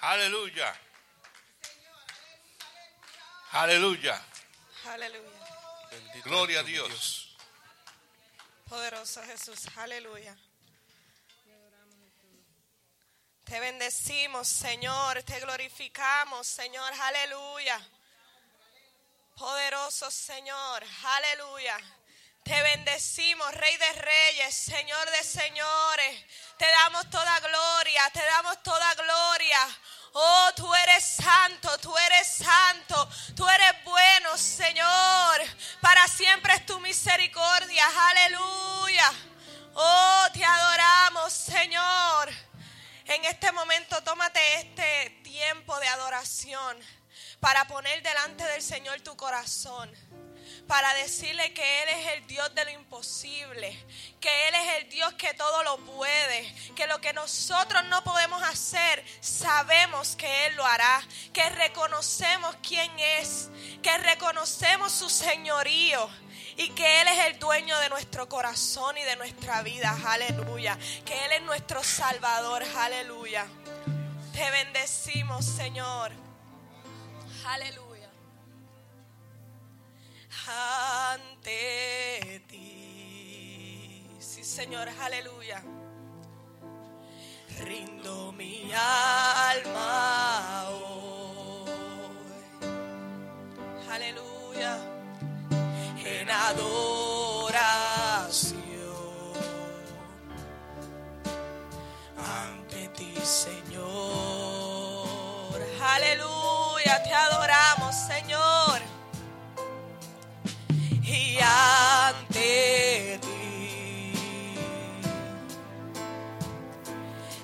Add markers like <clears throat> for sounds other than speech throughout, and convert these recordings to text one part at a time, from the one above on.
Aleluya. Aleluya. Aleluya. Bendito Gloria a mi Dios. Poderoso Jesús. Aleluya. Te bendecimos, Señor. Te glorificamos, Señor. Aleluya. Poderoso Señor. Aleluya. Te bendecimos, Rey de Reyes, Señor de Señores. Te damos toda gloria, te damos toda gloria. Oh, tú eres santo, tú eres santo, tú eres bueno, Señor. Para siempre es tu misericordia. Aleluya. Oh, te adoramos, Señor. En este momento tómate este tiempo de adoración para poner delante del Señor tu corazón para decirle que Él es el Dios de lo imposible, que Él es el Dios que todo lo puede, que lo que nosotros no podemos hacer, sabemos que Él lo hará, que reconocemos quién es, que reconocemos su señorío. Y que Él es el dueño de nuestro corazón y de nuestra vida, aleluya. Que Él es nuestro Salvador, aleluya. Te bendecimos, Señor. Aleluya ante ti. Sí, Señor, aleluya. Rindo mi alma hoy. Aleluya. En adoración ante ti, Señor. Aleluya, te adoramos, Señor y ante ti.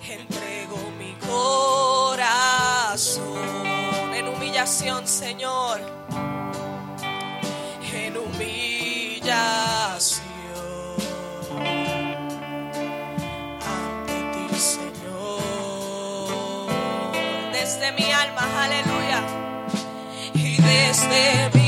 Entrego mi corazón en humillación, Señor, en humillación ante ti, Señor, desde mi alma, aleluya, y desde mi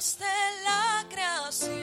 Dios de la creación.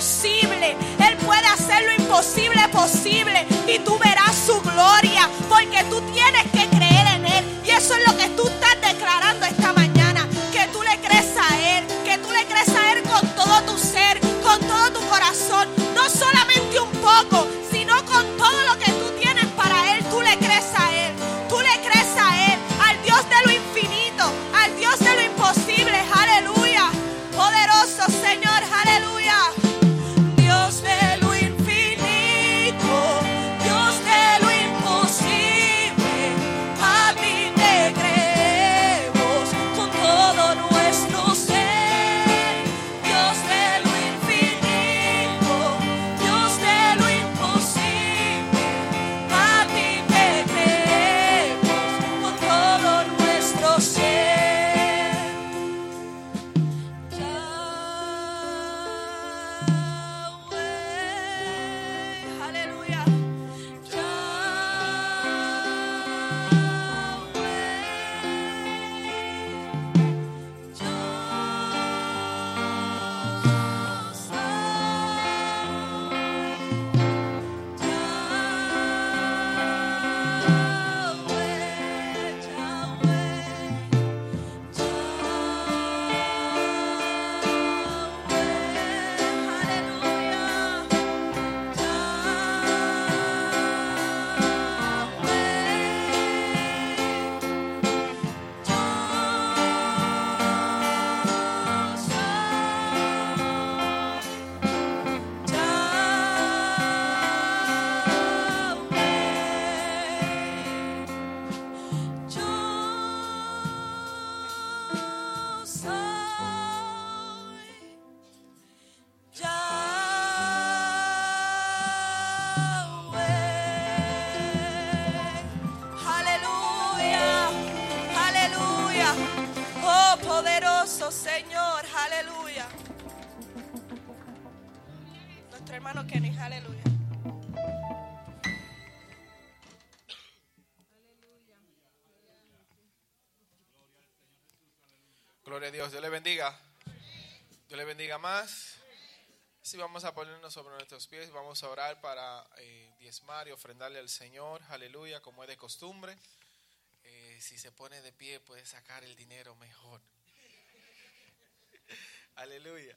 Él puede hacer lo imposible posible y tú verás su Dios. Dios le bendiga. Dios le bendiga más. Sí, vamos a ponernos sobre nuestros pies. Vamos a orar para eh, diezmar y ofrendarle al Señor. Aleluya, como es de costumbre. Eh, si se pone de pie, puede sacar el dinero mejor. <laughs> Aleluya.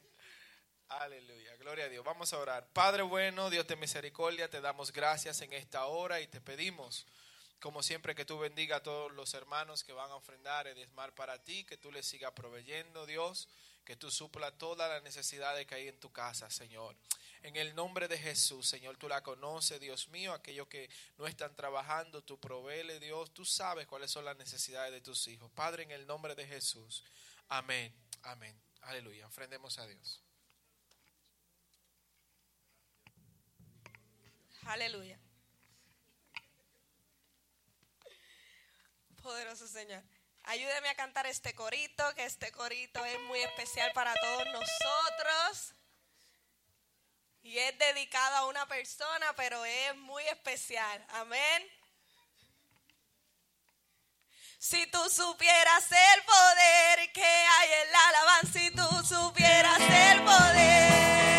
Aleluya. Gloria a Dios. Vamos a orar. Padre bueno, Dios de misericordia, te damos gracias en esta hora y te pedimos como siempre, que tú bendiga a todos los hermanos que van a ofrendar y diezmar para ti, que tú les sigas proveyendo, Dios, que tú supla todas las necesidades que hay en tu casa, Señor. En el nombre de Jesús, Señor, tú la conoces, Dios mío, aquellos que no están trabajando, tú proveele, Dios, tú sabes cuáles son las necesidades de tus hijos. Padre, en el nombre de Jesús. Amén, amén. Aleluya. Ofrendemos a Dios. Aleluya. Poderoso Señor. Ayúdeme a cantar este corito, que este corito es muy especial para todos nosotros. Y es dedicado a una persona, pero es muy especial. Amén. Si tú supieras el poder que hay en la alabanza, si tú supieras el poder,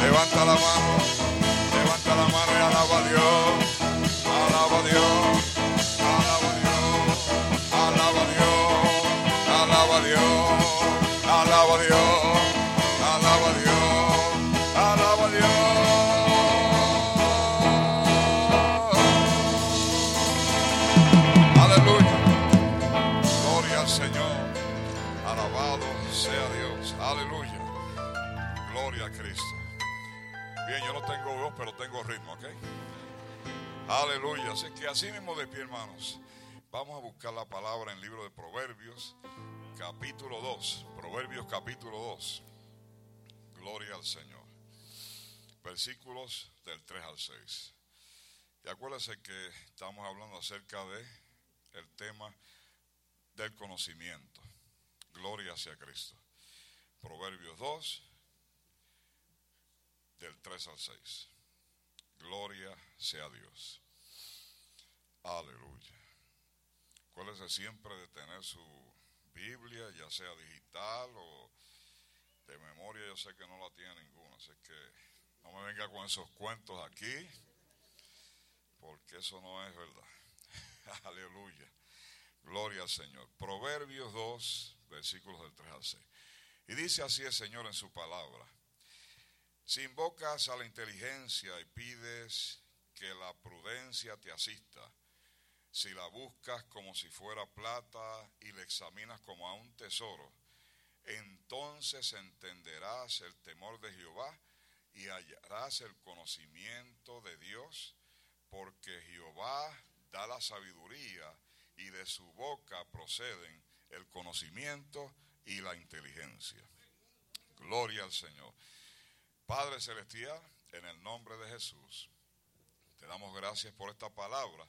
levanta la mano, tengo voz, pero tengo ritmo, ¿ok? Aleluya. Así que así mismo de pie, hermanos. Vamos a buscar la palabra en el libro de Proverbios, capítulo 2. Proverbios, capítulo 2. Gloria al Señor. Versículos del 3 al 6. Y acuérdense que estamos hablando acerca de el tema del conocimiento. Gloria hacia Cristo. Proverbios 2, del 3 al 6. Gloria sea Dios. Aleluya. Acuérdese siempre de tener su Biblia, ya sea digital o de memoria, yo sé que no la tiene ninguna, así que no me venga con esos cuentos aquí, porque eso no es verdad. <laughs> Aleluya. Gloria al Señor. Proverbios 2, versículos del 3 al 6. Y dice así el Señor en su palabra. Si invocas a la inteligencia y pides que la prudencia te asista, si la buscas como si fuera plata y la examinas como a un tesoro, entonces entenderás el temor de Jehová y hallarás el conocimiento de Dios, porque Jehová da la sabiduría y de su boca proceden el conocimiento y la inteligencia. Gloria al Señor. Padre Celestial, en el nombre de Jesús, te damos gracias por esta palabra.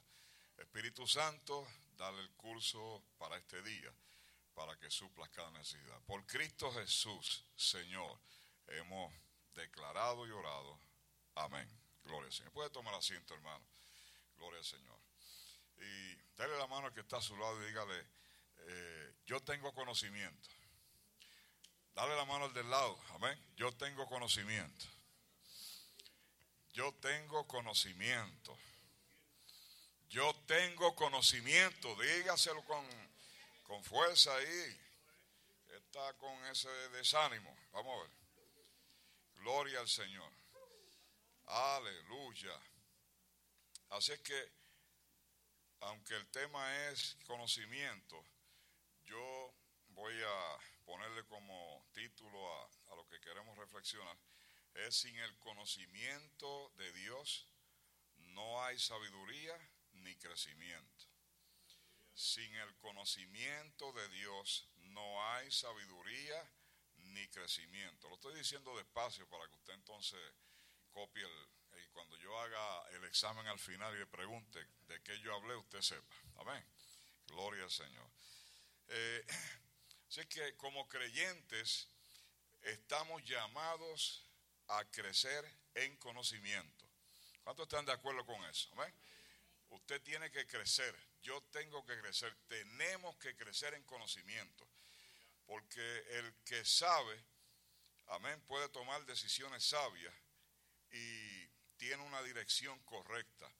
Espíritu Santo, dale el curso para este día, para que suplas cada necesidad. Por Cristo Jesús, Señor, hemos declarado y orado. Amén. Gloria al Señor. Puede tomar asiento, hermano. Gloria al Señor. Y dale la mano al que está a su lado y dígale, eh, yo tengo conocimiento. Dale la mano al del lado. Amén. Yo tengo conocimiento. Yo tengo conocimiento. Yo tengo conocimiento. Dígaselo con, con fuerza ahí. Está con ese desánimo. Vamos a ver. Gloria al Señor. Aleluya. Así es que, aunque el tema es conocimiento, yo voy a ponerle como título a, a, lo que queremos reflexionar, es sin el conocimiento de Dios no hay sabiduría ni crecimiento. Sin el conocimiento de Dios no hay sabiduría ni crecimiento. Lo estoy diciendo despacio para que usted entonces copie el, y cuando yo haga el examen al final y le pregunte de qué yo hablé, usted sepa. Amén. Gloria al Señor. Eh, Así que como creyentes estamos llamados a crecer en conocimiento. ¿Cuántos están de acuerdo con eso? Usted tiene que crecer, yo tengo que crecer, tenemos que crecer en conocimiento. Porque el que sabe, amén, puede tomar decisiones sabias y tiene una dirección correcta.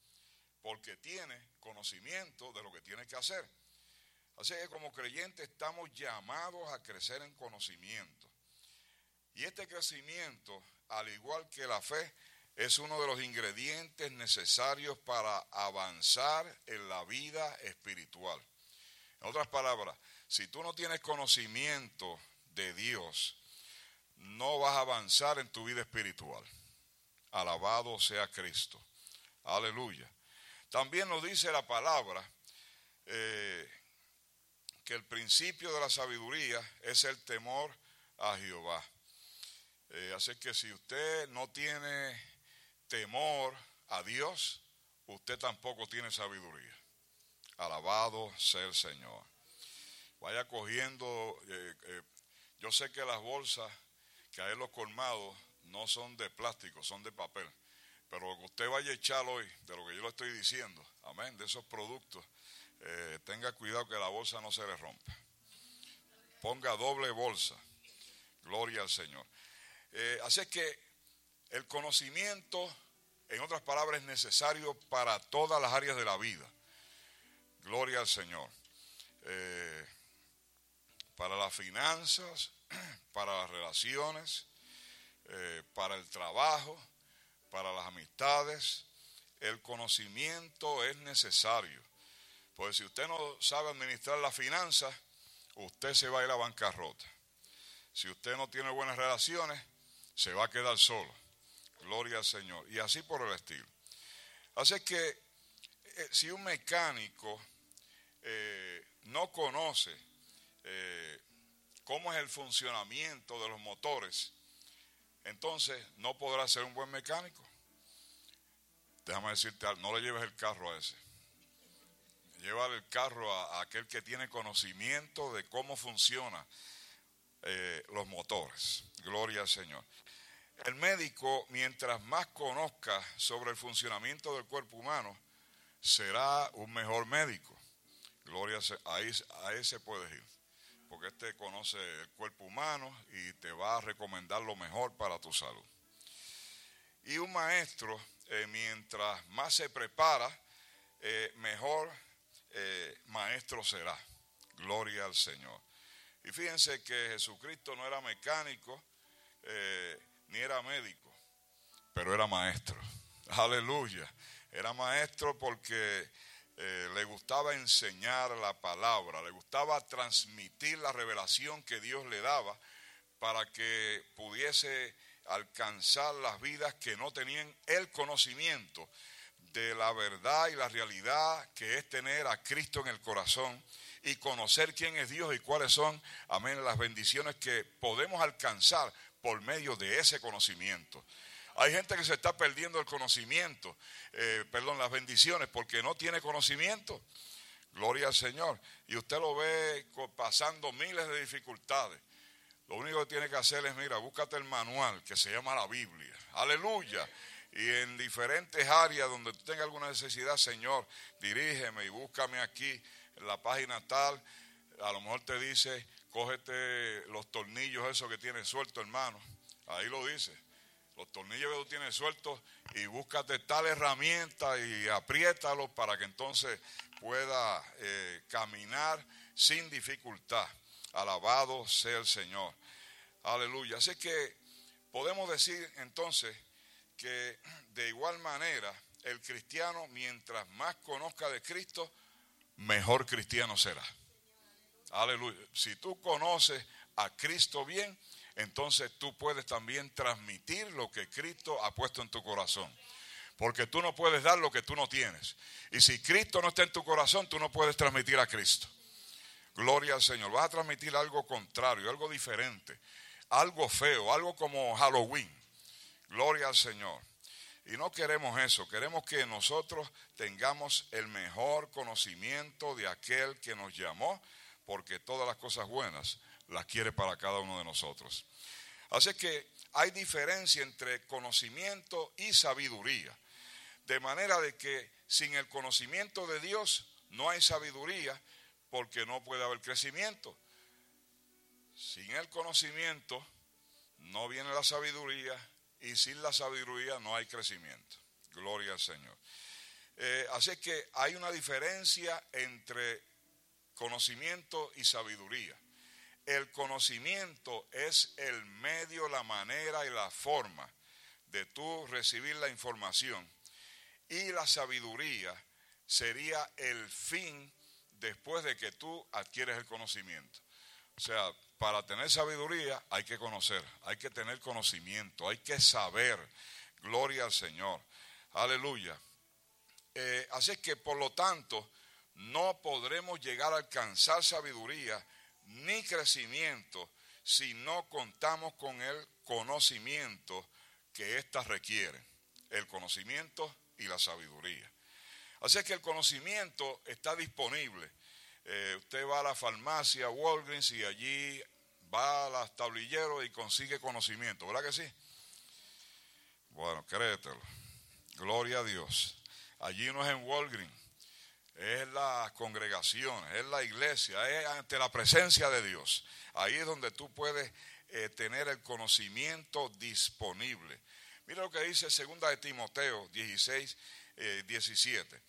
Porque tiene conocimiento de lo que tiene que hacer. Así que como creyentes estamos llamados a crecer en conocimiento. Y este crecimiento, al igual que la fe, es uno de los ingredientes necesarios para avanzar en la vida espiritual. En otras palabras, si tú no tienes conocimiento de Dios, no vas a avanzar en tu vida espiritual. Alabado sea Cristo. Aleluya. También nos dice la palabra eh, que el principio de la sabiduría es el temor a Jehová. Eh, así que si usted no tiene temor a Dios, usted tampoco tiene sabiduría. Alabado sea el Señor. Vaya cogiendo, eh, eh, yo sé que las bolsas que hay en los colmados no son de plástico, son de papel. Pero lo que usted vaya a echar hoy, de lo que yo le estoy diciendo, amén, de esos productos, eh, tenga cuidado que la bolsa no se le rompa. Ponga doble bolsa. Gloria al Señor. así que el conocimiento, en otras palabras, es necesario para todas las áreas de la vida. Gloria al Señor. Eh, para las finanzas, <clears throat> para las relaciones, eh, para el trabajo, para las amistades. El conocimiento es necesario. Pues si usted no sabe administrar las finanzas, usted se va a ir a bancarrota. Si usted no tiene buenas relaciones, se va a quedar solo. Gloria al Señor. Y así por el estilo. Así que eh, si un mecánico eh, no conoce eh, cómo es el funcionamiento de los motores, entonces no podrá ser un buen mecánico. Déjame decirte, no le lleves el carro a ese. Llévale el carro a, aquel que tiene conocimiento de cómo funcionan eh, los motores. Gloria al Señor. El médico, mientras más conozca sobre el funcionamiento del cuerpo humano, será un mejor médico. Gloria a, a ese puedes ir, porque este conoce el cuerpo humano y te va a recomendar lo mejor para tu salud. Y un maestro, eh, mientras más se prepara, eh, mejor eh, maestro será. Gloria al Señor. Y fíjense que Jesucristo no era mecánico ni era médico, pero era maestro. Aleluya. Era maestro porque eh, le gustaba enseñar la palabra, le gustaba transmitir la revelación que Dios le daba para que pudiese alcanzar las vidas que no tenían el conocimiento de la verdad y la realidad que es tener a Cristo en el corazón y conocer quién es Dios y cuáles son, amén, las bendiciones que podemos alcanzar por medio de ese conocimiento. Hay gente que se está perdiendo el conocimiento, eh, perdón, las bendiciones, porque no tiene conocimiento. Gloria al Señor. Y usted lo ve pasando miles de dificultades. Lo único que tiene que hacer es, mira, búscate el manual que se llama la Biblia. Aleluya. Y en diferentes áreas donde tú tengas alguna necesidad, Señor, dirígeme y búscame aquí en la página tal. A lo mejor te dice, cógete los tornillos esos que tienes suelto, hermano. Ahí lo dice los tornillos que tú tienes sueltos y búscate tal herramienta y apriétalo para que entonces pueda eh, caminar sin dificultad. Alabado sea el Señor. Aleluya. Así que podemos decir entonces que de igual manera el cristiano, mientras más conozca de Cristo, mejor cristiano será. Aleluya. Si tú conoces a Cristo bien, entonces tú puedes también transmitir lo que Cristo ha puesto en tu corazón. Porque tú no puedes dar lo que tú no tienes. Y si Cristo no está en tu corazón, tú no puedes transmitir a Cristo. Gloria al Señor. Vas a transmitir algo contrario, algo diferente, algo feo, algo como Halloween. Gloria al Señor. Y no queremos eso, queremos que nosotros tengamos el mejor conocimiento de aquel que nos llamó, porque todas las cosas buenas las quiere para cada uno de nosotros. Así que hay diferencia entre conocimiento y sabiduría. De manera de que sin el conocimiento de Dios no hay sabiduría porque no puede haber crecimiento. Sin el conocimiento no viene la sabiduría y sin la sabiduría no hay crecimiento. Gloria al Señor. Eh, así que hay una diferencia entre conocimiento y sabiduría. El conocimiento es el medio, la manera y la forma de tú recibir la información. Y la sabiduría sería el fin después de que tú adquieres el conocimiento. O sea, para tener sabiduría hay que conocer, hay que tener conocimiento, hay que saber. Gloria al Señor. Aleluya. Eh, así es que, por lo tanto, no podremos llegar a alcanzar sabiduría ni crecimiento si no contamos con el conocimiento que ésta requiere, el conocimiento y la sabiduría. Así es que el conocimiento está disponible. Eh, usted va a la farmacia Walgreens y allí va a las tablilleros y consigue conocimiento, ¿verdad que sí? Bueno, créetelo. Gloria a Dios. Allí no es en Walgreens, es la congregación, es la iglesia, es ante la presencia de Dios. Ahí es donde tú puedes eh, tener el conocimiento disponible. Mira lo que dice segunda de Timoteo 16, 17. Eh,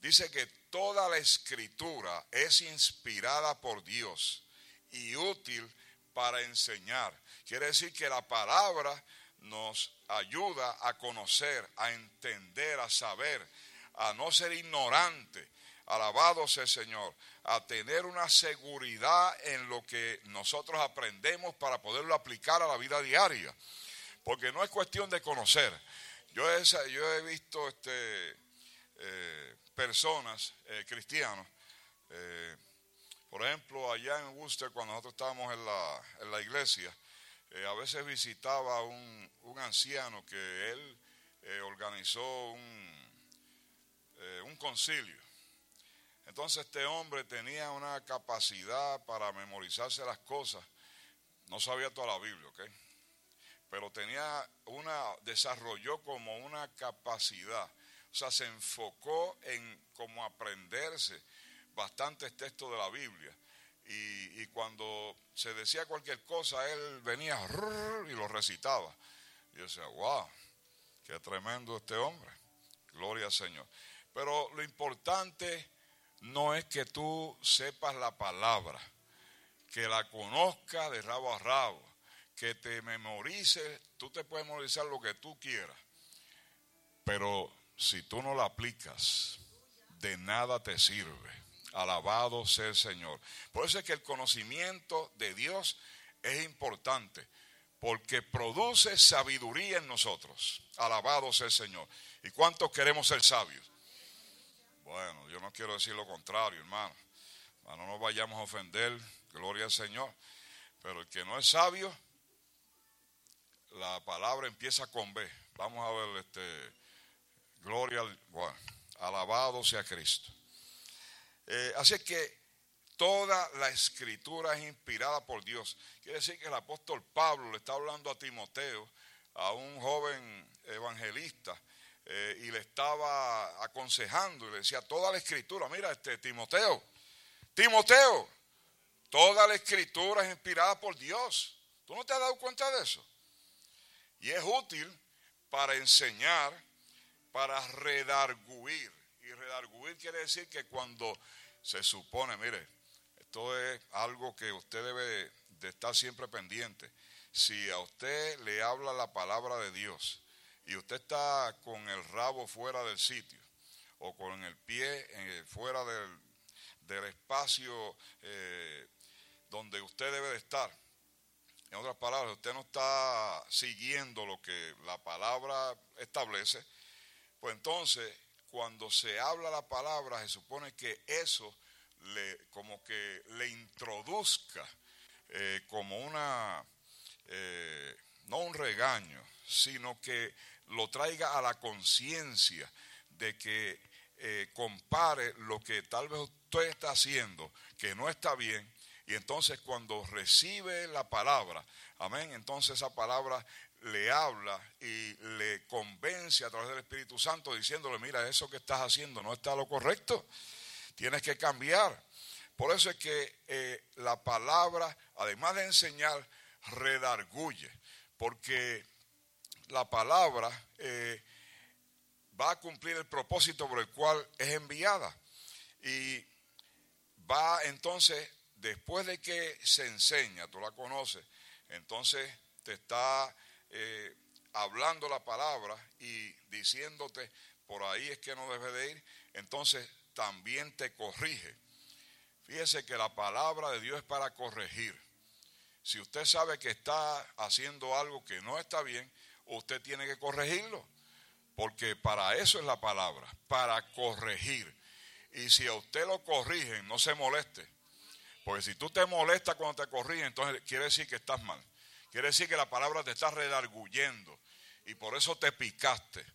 dice que toda la escritura es inspirada por Dios y útil para enseñar. Quiere decir que la palabra nos ayuda a conocer, a entender, a saber, a no ser ignorante. Alabado sea el Señor, a tener una seguridad en lo que nosotros aprendemos para poderlo aplicar a la vida diaria. Porque no es cuestión de conocer. Yo he, visto este, eh, personas, eh, cristianos, eh, por ejemplo, allá en Worcester, cuando nosotros estábamos en la, en la iglesia, a veces visitaba un, un anciano que él organizó un, un concilio. Entonces este hombre tenía una capacidad para memorizarse las cosas. No sabía toda la Biblia, ¿ok? Pero tenía una, desarrolló como una capacidad o sea, se enfocó en cómo aprenderse bastantes textos de la Biblia. Y, cuando se decía cualquier cosa, él venía y lo recitaba. Yo decía, wow, qué tremendo este hombre. Gloria al Señor. Pero lo importante no es que tú sepas la palabra, que la conozcas de rabo a rabo, que te memorices, tú te puedes memorizar lo que tú quieras, pero si tú no la aplicas, de nada te sirve. Alabado sea el Señor. Por eso es que el conocimiento de Dios es importante, porque produce sabiduría en nosotros. Alabado sea el Señor. ¿Y cuántos queremos ser sabios? Bueno, yo no quiero decir lo contrario, hermano. No nos vayamos a ofender, gloria al Señor. Pero el que no es sabio, la palabra empieza con B. Vamos a ver este Gloria al. Bueno, alabado sea Cristo. Eh, así que toda la escritura es inspirada por Dios. Quiere decir que el apóstol Pablo le está hablando a Timoteo, a un joven evangelista, eh, y le estaba aconsejando y le decía, toda la escritura, mira, este Timoteo, Timoteo, toda la escritura es inspirada por Dios. ¿Tú no te has dado cuenta de eso? Y es útil para enseñar, para redarguir. Redarguir quiere decir que cuando se supone, mire, esto es algo que usted debe de estar siempre pendiente. Si a usted le habla la palabra de Dios y usted está con el rabo fuera del sitio o con el pie eh, fuera del, del espacio eh, donde usted debe de estar, en otras palabras, usted no está siguiendo lo que la palabra establece, pues entonces, cuando se habla la palabra, se supone que eso le, como que le introduzca eh, como una, eh, no un regaño, sino que lo traiga a la conciencia de que eh, compare lo que tal vez usted está haciendo, que no está bien, y entonces cuando recibe la palabra, amén, entonces esa palabra le habla y le convence a través del Espíritu Santo diciéndole, mira, eso que estás haciendo no está lo correcto, tienes que cambiar. Por eso es que eh, la palabra, además de enseñar, redarguye, porque la palabra eh, va a cumplir el propósito por el cual es enviada. Y va entonces, después de que se enseña, tú la conoces, entonces te está eh, hablando la palabra y diciéndote por ahí es que no debe de ir, entonces también te corrige. Fíjese que la palabra de Dios es para corregir. Si usted sabe que está haciendo algo que no está bien, usted tiene que corregirlo. Porque para eso es la palabra, para corregir. Y si a usted lo corrigen, no se moleste. Porque si tú te molestas cuando te corrigen, entonces quiere decir que estás mal. Quiere decir que la palabra te está redarguyendo. Y por eso te picaste.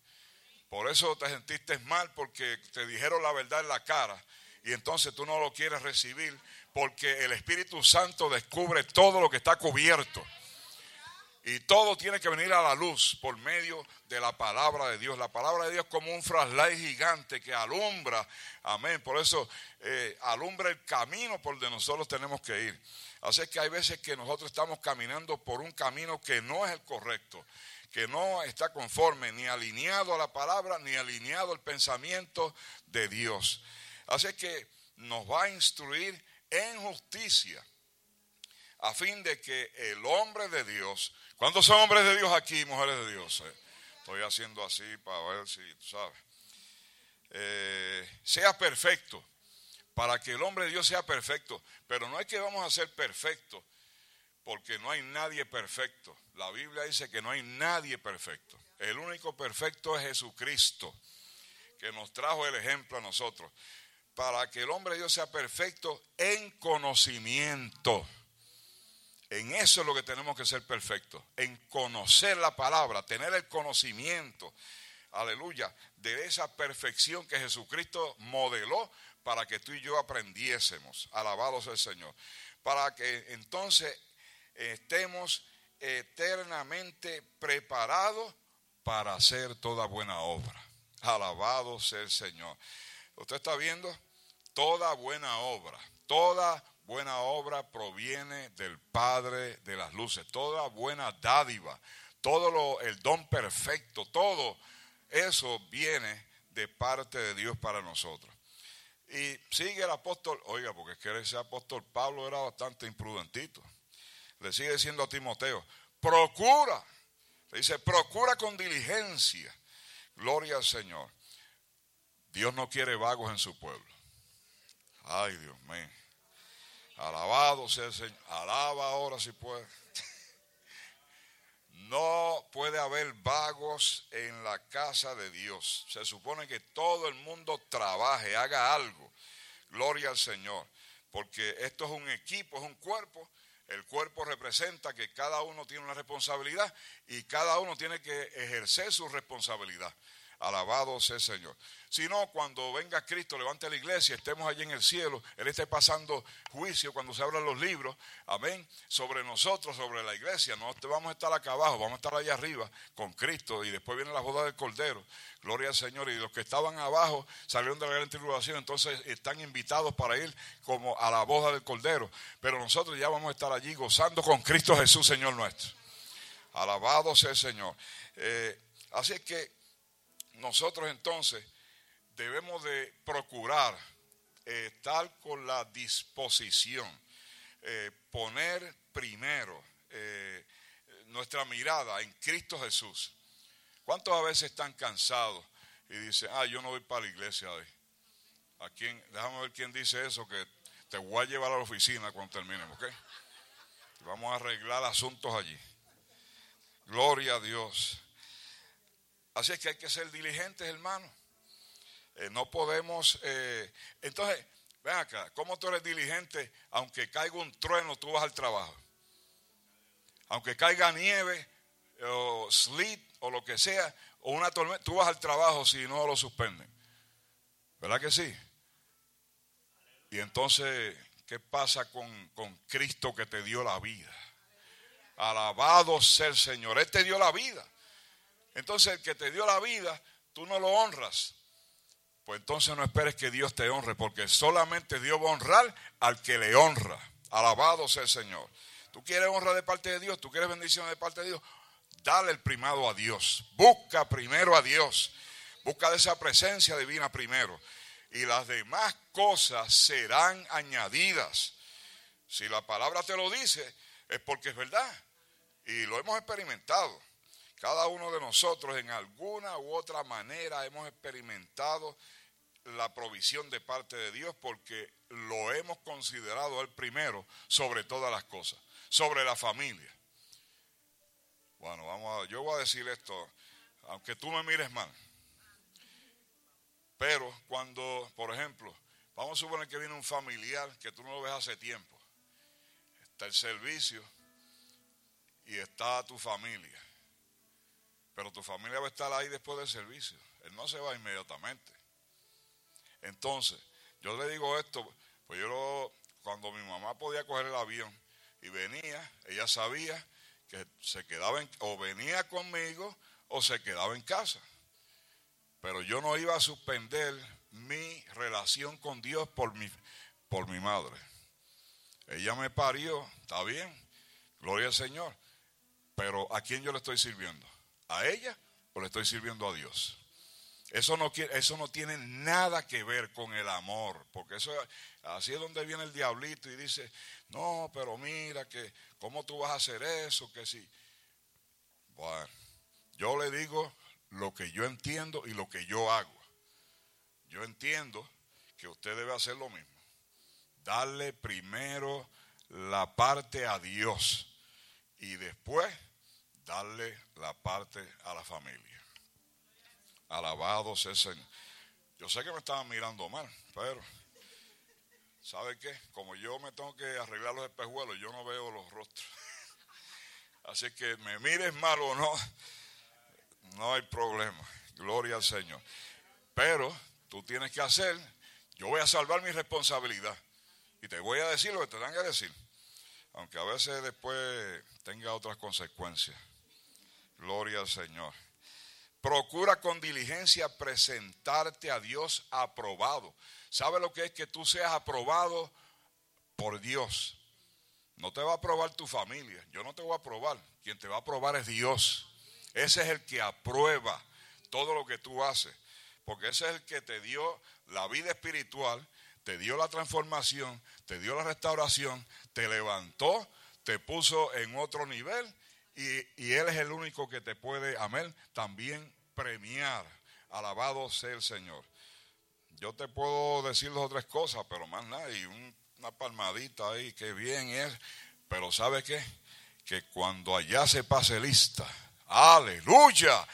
Por eso te sentiste mal porque te dijeron la verdad en la cara. Y entonces tú no lo quieres recibir porque el Espíritu Santo descubre todo lo que está cubierto. Y todo tiene que venir a la luz por medio de la palabra de Dios. La palabra de Dios es como un fraslay gigante que alumbra. Amén. Por eso eh, alumbra el camino por donde nosotros tenemos que ir. Así que hay veces que nosotros estamos caminando por un camino que no es el correcto, que no está conforme ni alineado a la palabra, ni alineado al pensamiento de Dios. Así que nos va a instruir en justicia a fin de que el hombre de Dios, ¿cuántos son hombres de Dios aquí, mujeres de Dios? Eh, estoy haciendo así para ver si, tú sabes, eh, sea perfecto, para que el hombre de Dios sea perfecto, pero no es que vamos a ser perfectos, porque no hay nadie perfecto. La Biblia dice que no hay nadie perfecto. El único perfecto es Jesucristo, que nos trajo el ejemplo a nosotros, para que el hombre de Dios sea perfecto en conocimiento. En eso es lo que tenemos que ser perfectos, en conocer la palabra, tener el conocimiento, aleluya, de esa perfección que Jesucristo modeló para que tú y yo aprendiésemos. Alabados el Señor. Para que entonces estemos eternamente preparados para hacer toda buena obra. Alabado sea el Señor. ¿Usted está viendo? Toda buena obra, toda buena obra proviene del Padre de las luces. Toda buena dádiva, todo lo, el don perfecto, todo eso viene de parte de Dios para nosotros. Y sigue el apóstol, oiga, porque es que ese apóstol Pablo era bastante imprudentito. Le sigue diciendo a Timoteo, procura, le dice, procura con diligencia. Gloria al Señor. Dios no quiere vagos en su pueblo. Ay, Dios mío. Alabado sea el Señor. Alaba ahora si puede. <laughs> No puede haber vagos en la casa de Dios. Se supone que todo el mundo trabaje, haga algo. Gloria al Señor. Porque esto es un equipo, es un cuerpo. El cuerpo representa que cada uno tiene una responsabilidad y cada uno tiene que ejercer su responsabilidad. Alabado sea el Señor. Si no, cuando venga Cristo, levante la iglesia, estemos allí en el cielo, Él esté pasando juicio cuando se abran los libros, amén, sobre nosotros, sobre la iglesia. No vamos a estar acá abajo, vamos a estar allá arriba con Cristo y después viene la boda del Cordero. Gloria al Señor. Y los que estaban abajo salieron de la gran tribulación, entonces están invitados para ir como a la boda del Cordero. Pero nosotros ya vamos a estar allí gozando con Cristo Jesús, Señor nuestro. Alabado sea el Señor. Eh, así es que nosotros entonces debemos de procurar eh, estar con la disposición, eh, poner primero eh, nuestra mirada en Cristo Jesús. ¿Cuántos a veces están cansados y dicen, ah, yo no voy para la iglesia hoy? ¿A quién? Déjame ver quién dice eso, que te voy a llevar a la oficina cuando terminemos, ¿ok? Vamos a arreglar asuntos allí. Gloria a Dios. Así es que hay que ser diligentes, hermano. Eh, no podemos. Eh, entonces, ven acá, ¿cómo tú eres diligente? Aunque caiga un trueno, tú vas al trabajo. Aunque caiga nieve, o sleet, o lo que sea, o una tormenta, tú vas al trabajo si no lo suspenden. ¿Verdad que sí? Y entonces, ¿qué pasa con, con Cristo que te dio la vida? Alabado sea el Señor. Él te dio la vida. Entonces el que te dio la vida, tú no lo honras. Pues entonces no esperes que Dios te honre, porque solamente Dios va a honrar al que le honra. Alabado sea el Señor. Tú quieres honra de parte de Dios, tú quieres bendición de parte de Dios, dale el primado a Dios. Busca primero a Dios. Busca de esa presencia divina primero. Y las demás cosas serán añadidas. Si la palabra te lo dice, es porque es verdad. Y lo hemos experimentado. Cada uno de nosotros en alguna u otra manera hemos experimentado la provisión de parte de Dios porque lo hemos considerado el primero sobre todas las cosas, sobre la familia. Bueno, vamos a, yo voy a decir esto, aunque tú me mires mal, Pero cuando, por ejemplo, vamos a suponer que viene un familiar que tú no lo ves hace tiempo, está el servicio y está tu familia, pero tu familia va a estar ahí después del servicio, él no se va inmediatamente. Entonces, yo le digo esto, pues yo lo, cuando mi mamá podía coger el avión y venía, ella sabía que se quedaba en, o venía conmigo o se quedaba en casa. Pero yo no iba a suspender mi relación con Dios por mi, por mi madre. Ella me parió, está bien, gloria al Señor. Pero ¿a quién yo le estoy sirviendo? ¿A ella o le estoy sirviendo a Dios? Eso no, eso no tiene nada que ver con el amor, porque eso así es donde viene el diablito y dice, no, pero mira que, ¿cómo tú vas a hacer eso? Que si, bueno, yo le digo lo que yo entiendo y lo que yo hago. Yo entiendo que usted debe hacer lo mismo. Darle primero la parte a Dios y después darle la parte a la familia. Alabado sea el Señor. Yo sé que me estaban mirando mal, pero ¿sabe qué? Como yo me tengo que arreglar los espejuelos, yo no veo los rostros. <laughs> Así que me mires mal o no, no hay problema. Gloria al Señor. Pero tú tienes que hacer, yo voy a salvar mi responsabilidad y te voy a decir lo que te tengan que decir, aunque a veces después tenga otras consecuencias. Gloria al Señor. Procura con diligencia presentarte a Dios aprobado. ¿Sabe lo que es que tú seas aprobado por Dios? No te va a aprobar tu familia, yo no te voy a aprobar. Quien te va a aprobar es Dios. Ese es el que aprueba todo lo que tú haces, porque ese es el que te dio la vida espiritual, te dio la transformación, te dio la restauración, te levantó, te puso en otro nivel y, Él es el único que te puede, amén, también premiar. Alabado sea el Señor. Yo te puedo decir dos o tres cosas, pero más nada, y una palmadita ahí, que bien es. Pero ¿sabe qué? Que cuando allá se pase lista, aleluya,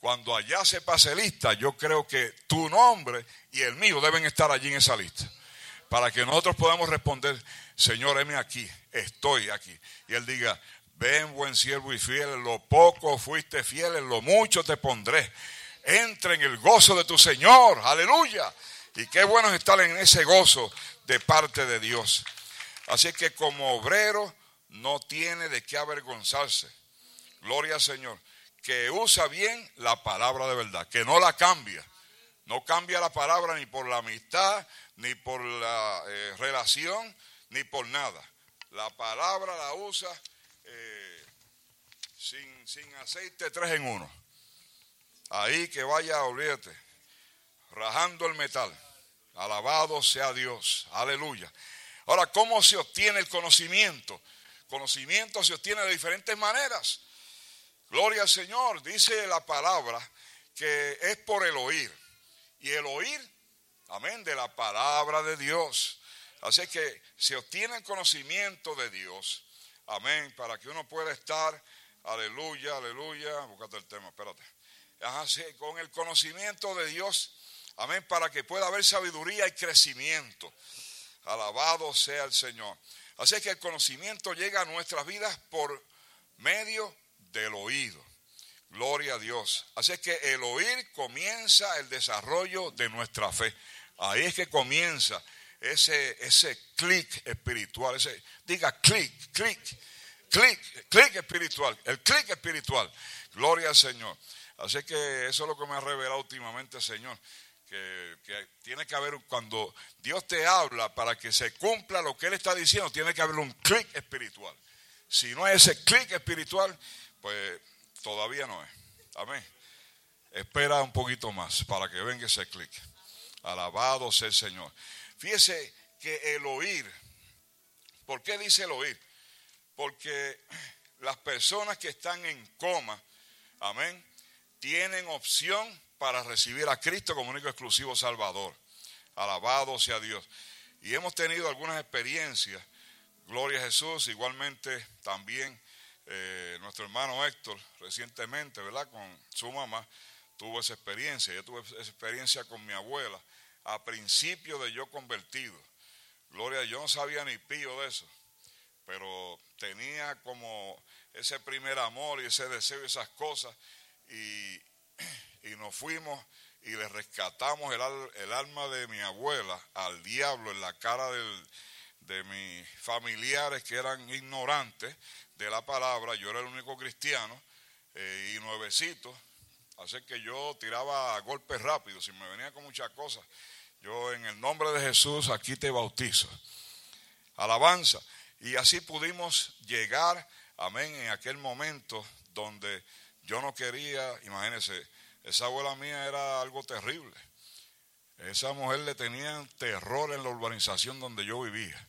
cuando allá se pase lista, yo creo que tu nombre y el mío deben estar allí en esa lista. Para que nosotros podamos responder, Señor, heme aquí, estoy aquí. Y Él diga, Ven, buen siervo y fiel, lo poco fuiste fiel, lo mucho te pondré. Entra en el gozo de tu Señor, aleluya. Y qué bueno es estar en ese gozo de parte de Dios. Así que como obrero no tiene de qué avergonzarse. Gloria al Señor. Que usa bien la palabra de verdad, que no la cambia. No cambia la palabra ni por la amistad, ni por la eh, relación, ni por nada. La palabra la usa eh, sin, sin aceite tres en uno. Ahí que vaya, olvídate, rajando el metal. Alabado sea Dios. Aleluya. Ahora, ¿cómo se obtiene el conocimiento? Conocimiento se obtiene de diferentes maneras. Gloria al Señor. Dice la palabra que es por el oír. Y el oír, amén, de la palabra de Dios. Así que se obtiene el conocimiento de Dios Amén. Para que uno pueda estar, aleluya, aleluya. Búscate el tema, espérate. con el conocimiento de Dios. Amén. Para que pueda haber sabiduría y crecimiento. Alabado sea el Señor. Así que el conocimiento llega a nuestras vidas por medio del oído. Gloria a Dios. Así que el oír comienza el desarrollo de nuestra fe. Ahí es que comienza ese, ese clic espiritual, ese, diga clic, clic, clic, clic espiritual, el clic espiritual. Gloria al Señor. Así que eso es lo que me ha revelado últimamente, Señor. Que, que, tiene que haber, cuando Dios te habla para que se cumpla lo que Él está diciendo, tiene que haber un clic espiritual. Si no es ese clic espiritual, pues todavía no es. Amén. Espera un poquito más para que venga ese clic. Alabado sea el Señor. Fíjese que el oír, ¿por qué dice el oír? Porque las personas que están en coma, amén, tienen opción para recibir a Cristo como único exclusivo Salvador. Alabado sea Dios. Y hemos tenido algunas experiencias. Gloria a Jesús. Igualmente también eh, nuestro hermano Héctor, recientemente, ¿verdad? Con su mamá, tuvo esa experiencia. Yo tuve esa experiencia con mi abuela a principio de yo convertido. Gloria, yo no sabía ni pío de eso, pero tenía como ese primer amor y ese deseo y esas cosas. Y, y nos fuimos y le rescatamos el, el alma de mi abuela al diablo en la cara de mis familiares que eran ignorantes de la palabra. Yo era el único cristiano eh, y nuevecito. Así que yo tiraba golpes rápidos, si me venía con muchas cosas. Yo en el nombre de Jesús aquí te bautizo. Alabanza. Y así pudimos llegar, amén, en aquel momento donde yo no quería, imagínense, esa abuela mía era algo terrible. Esa mujer le tenía terror en la urbanización donde yo vivía.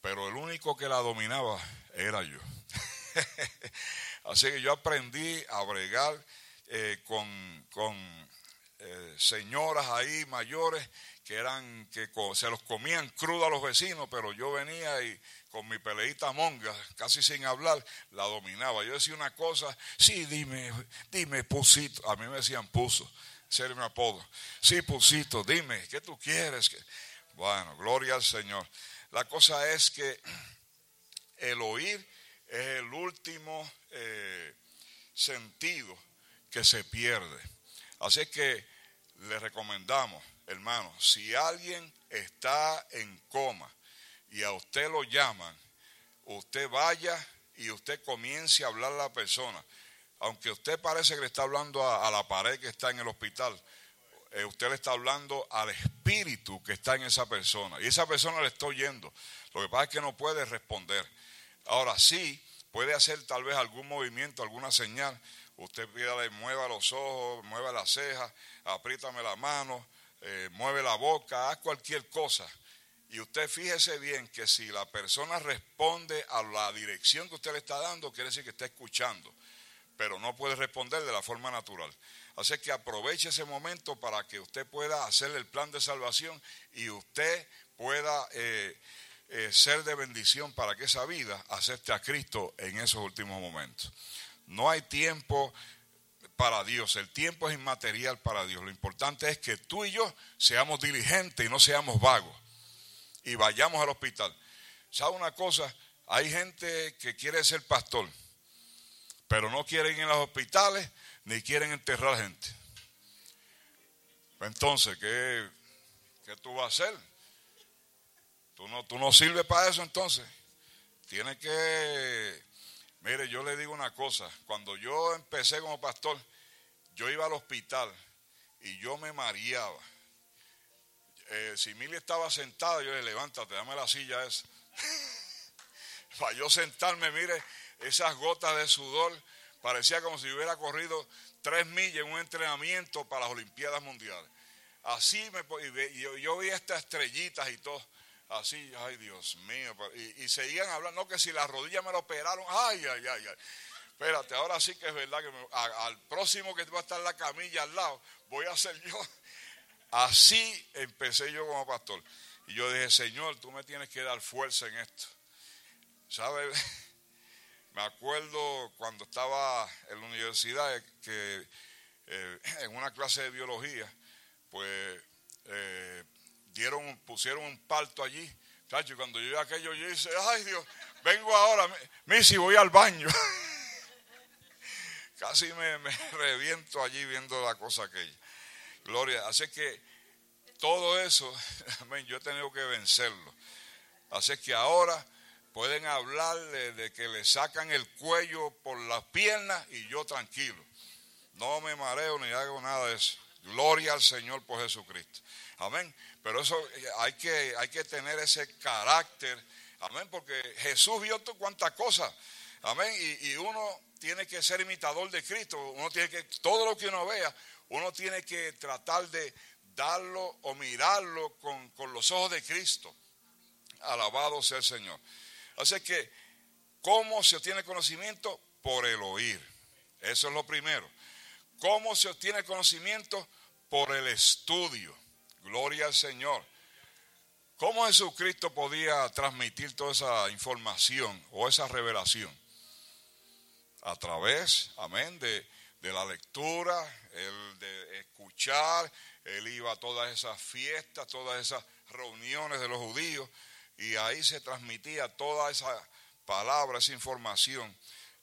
Pero el único que la dominaba era yo. <laughs> Así que yo aprendí a bregar eh, con, con, eh, señoras ahí mayores que eran que se los comían crudo a los vecinos, pero yo venía y con mi peleita monga, casi sin hablar, la dominaba. Yo decía una cosa, sí, dime, dime, pusito. A mí me decían puso, ese era mi apodo. Sí, pusito, dime, ¿qué tú quieres? Bueno, gloria al Señor. La cosa es que el oír es el último eh, sentido que se pierde. Así que le recomendamos, hermano, si alguien está en coma y a usted lo llaman, usted vaya y usted comience a hablar a la persona. Aunque usted parece que le está hablando a, la pared que está en el hospital, eh, usted le está hablando al espíritu que está en esa persona. Y esa persona le está oyendo. Lo que pasa es que no puede responder. Ahora sí, puede hacer tal vez algún movimiento, alguna señal. Usted pídale, mueva los ojos, mueva las cejas, apriétame la mano, eh, mueve la boca, haz cualquier cosa. Y usted fíjese bien que si la persona responde a la dirección que usted le está dando, quiere decir que está escuchando, pero no puede responder de la forma natural. Así que aproveche ese momento para que usted pueda hacer el plan de salvación y usted pueda eh, eh, ser de bendición para que esa vida acepte a Cristo en esos últimos momentos. No hay tiempo para Dios, el tiempo es inmaterial para Dios. Lo importante es que tú y yo seamos diligentes y no seamos vagos y vayamos al hospital. ¿Sabe una cosa? Hay gente que quiere ser pastor, pero no quieren ir a los hospitales ni quieren enterrar gente. Entonces, ¿qué, qué tú vas a hacer? ¿Tú no, tú no sirves para eso entonces. Tienes que... Mire, yo le digo una cosa. Cuando yo empecé como pastor, yo iba al hospital y yo me mareaba. Eh, si Mili estaba sentada, yo le levántate, dame la silla esa. <laughs> Para yo sentarme, mire, esas gotas de sudor, parecía como si hubiera corrido tres millas en un entrenamiento para las Olimpiadas Mundiales. Así me, y yo, yo vi estas estrellitas y todo, así, ay Dios mío, y, seguían hablando, no que si las rodillas me lo operaron, ay, ay, ay, ay. Espérate, ahora sí que es verdad que al próximo que va a estar la camilla al lado, voy a ser yo. Así empecé yo como pastor. Y yo dije, Señor, tú me tienes que dar fuerza en esto. ¿Sabes? <laughs> Me acuerdo cuando estaba en la universidad que eh, en una clase de biología, pues eh, dieron, pusieron un parto allí. Chacho, cuando yo vi aquello, yo dije, ay Dios, vengo ahora, Missy, voy al baño. <laughs> Casi me, <laughs> reviento allí viendo la cosa aquella. Gloria, así que todo eso, <laughs> amén, yo he tenido que vencerlo. Así que ahora pueden hablar de, de que le sacan el cuello por las piernas y yo tranquilo. No me mareo ni hago nada de eso. Gloria al Señor por Jesucristo. Amén. Pero eso eh, hay que, hay que tener ese carácter. Amén. Porque Jesús vio cuántas cosas. Amén. Y, y uno tiene que ser imitador de Cristo. Uno tiene que, todo lo que uno vea, uno tiene que tratar de darlo o mirarlo con, con los ojos de Cristo. Alabado sea el Señor. Así que, ¿cómo se obtiene conocimiento? Por el oír. Eso es lo primero. ¿Cómo se obtiene conocimiento? Por el estudio. Gloria al Señor. ¿Cómo Jesucristo podía transmitir toda esa información o esa revelación? A través, amén, de, de la lectura, el de escuchar, él iba a todas esas fiestas, todas esas reuniones de los judíos, y ahí se transmitía toda esa palabra, esa información,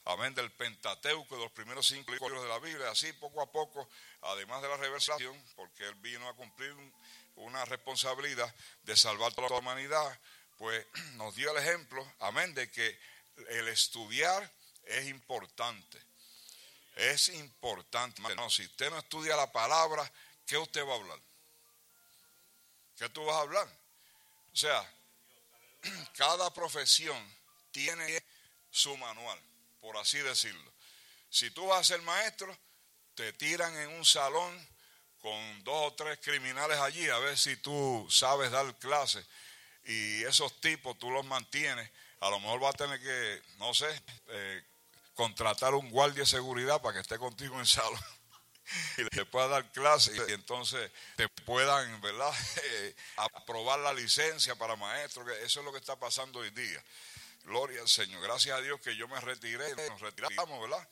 amén, del Pentateuco, de los primeros cinco libros de la Biblia, así poco a poco, además de la revelación, porque él vino a cumplir un- una responsabilidad de salvar toda la humanidad, pues <clears throat> nos dio el ejemplo, amén, de que el estudiar es importante. Es importante. No, si usted no estudia la palabra, ¿qué usted va a hablar? ¿Qué tú vas a hablar? O sea, <clears throat> cada profesión tiene su manual, por así decirlo. Si tú vas a ser maestro, te tiran en un salón con dos o tres criminales allí a ver si tú sabes dar clases y esos tipos tú los mantienes. A lo mejor va a tener que, no sé, eh, contratar un guardia de seguridad para que esté contigo en salón <laughs> y te pueda dar clases y entonces te puedan, ¿verdad?, Eh, <laughs> aprobar la licencia para maestro, que eso es lo que está pasando hoy día. Gloria al Señor. Gracias a Dios que yo me retiré, nos retiramos, ¿verdad?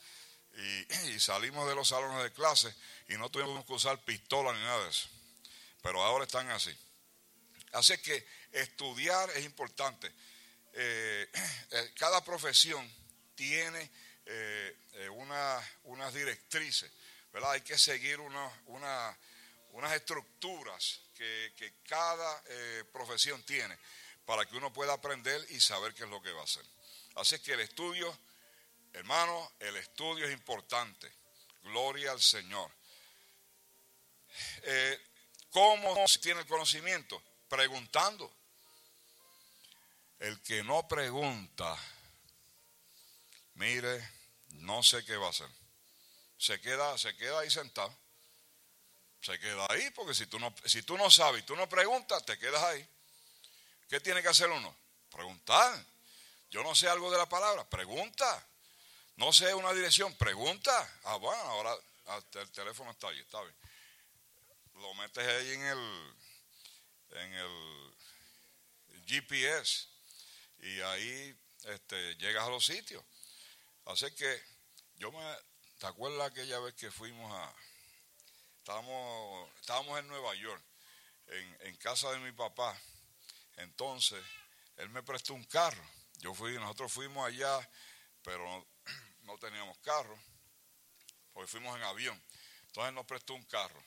<clears throat> Y, salimos de los salones de clase y no tuvimos que usar pistola ni nada de eso. Pero ahora están así. Así que estudiar es importante. Eh, <clears throat> eh, cada profesión tiene eh, una- unas directrices, ¿verdad? Hay que seguir una- unas estructuras que, que cada profesión tiene para que uno pueda aprender y saber qué es lo que va a hacer. Así que el estudio, hermano, el estudio es importante. Gloria al Señor. Eh, ¿Cómo se tiene el conocimiento? Preguntando. El que no pregunta, mire, no sé qué va a hacer. Se queda, se queda ahí sentado. Se queda ahí porque si tú no, si tú no sabes tú no preguntas, te quedas ahí. ¿Qué tiene que hacer uno? Preguntar. Yo no sé algo de la palabra, pregunta. No sé una dirección, pregunta. Ah, bueno, ahora hasta el teléfono está ahí, está bien. Lo metes ahí en el, en el GPS y ahí este, llegas a los sitios. Así que yo me, ¿te acuerdas aquella vez que fuimos a, estábamos, estábamos en Nueva York, en, en casa de mi papá, entonces él me prestó un carro, yo fui, nosotros fuimos allá, pero no, teníamos carro, porque fuimos en avión, entonces nos prestó un carro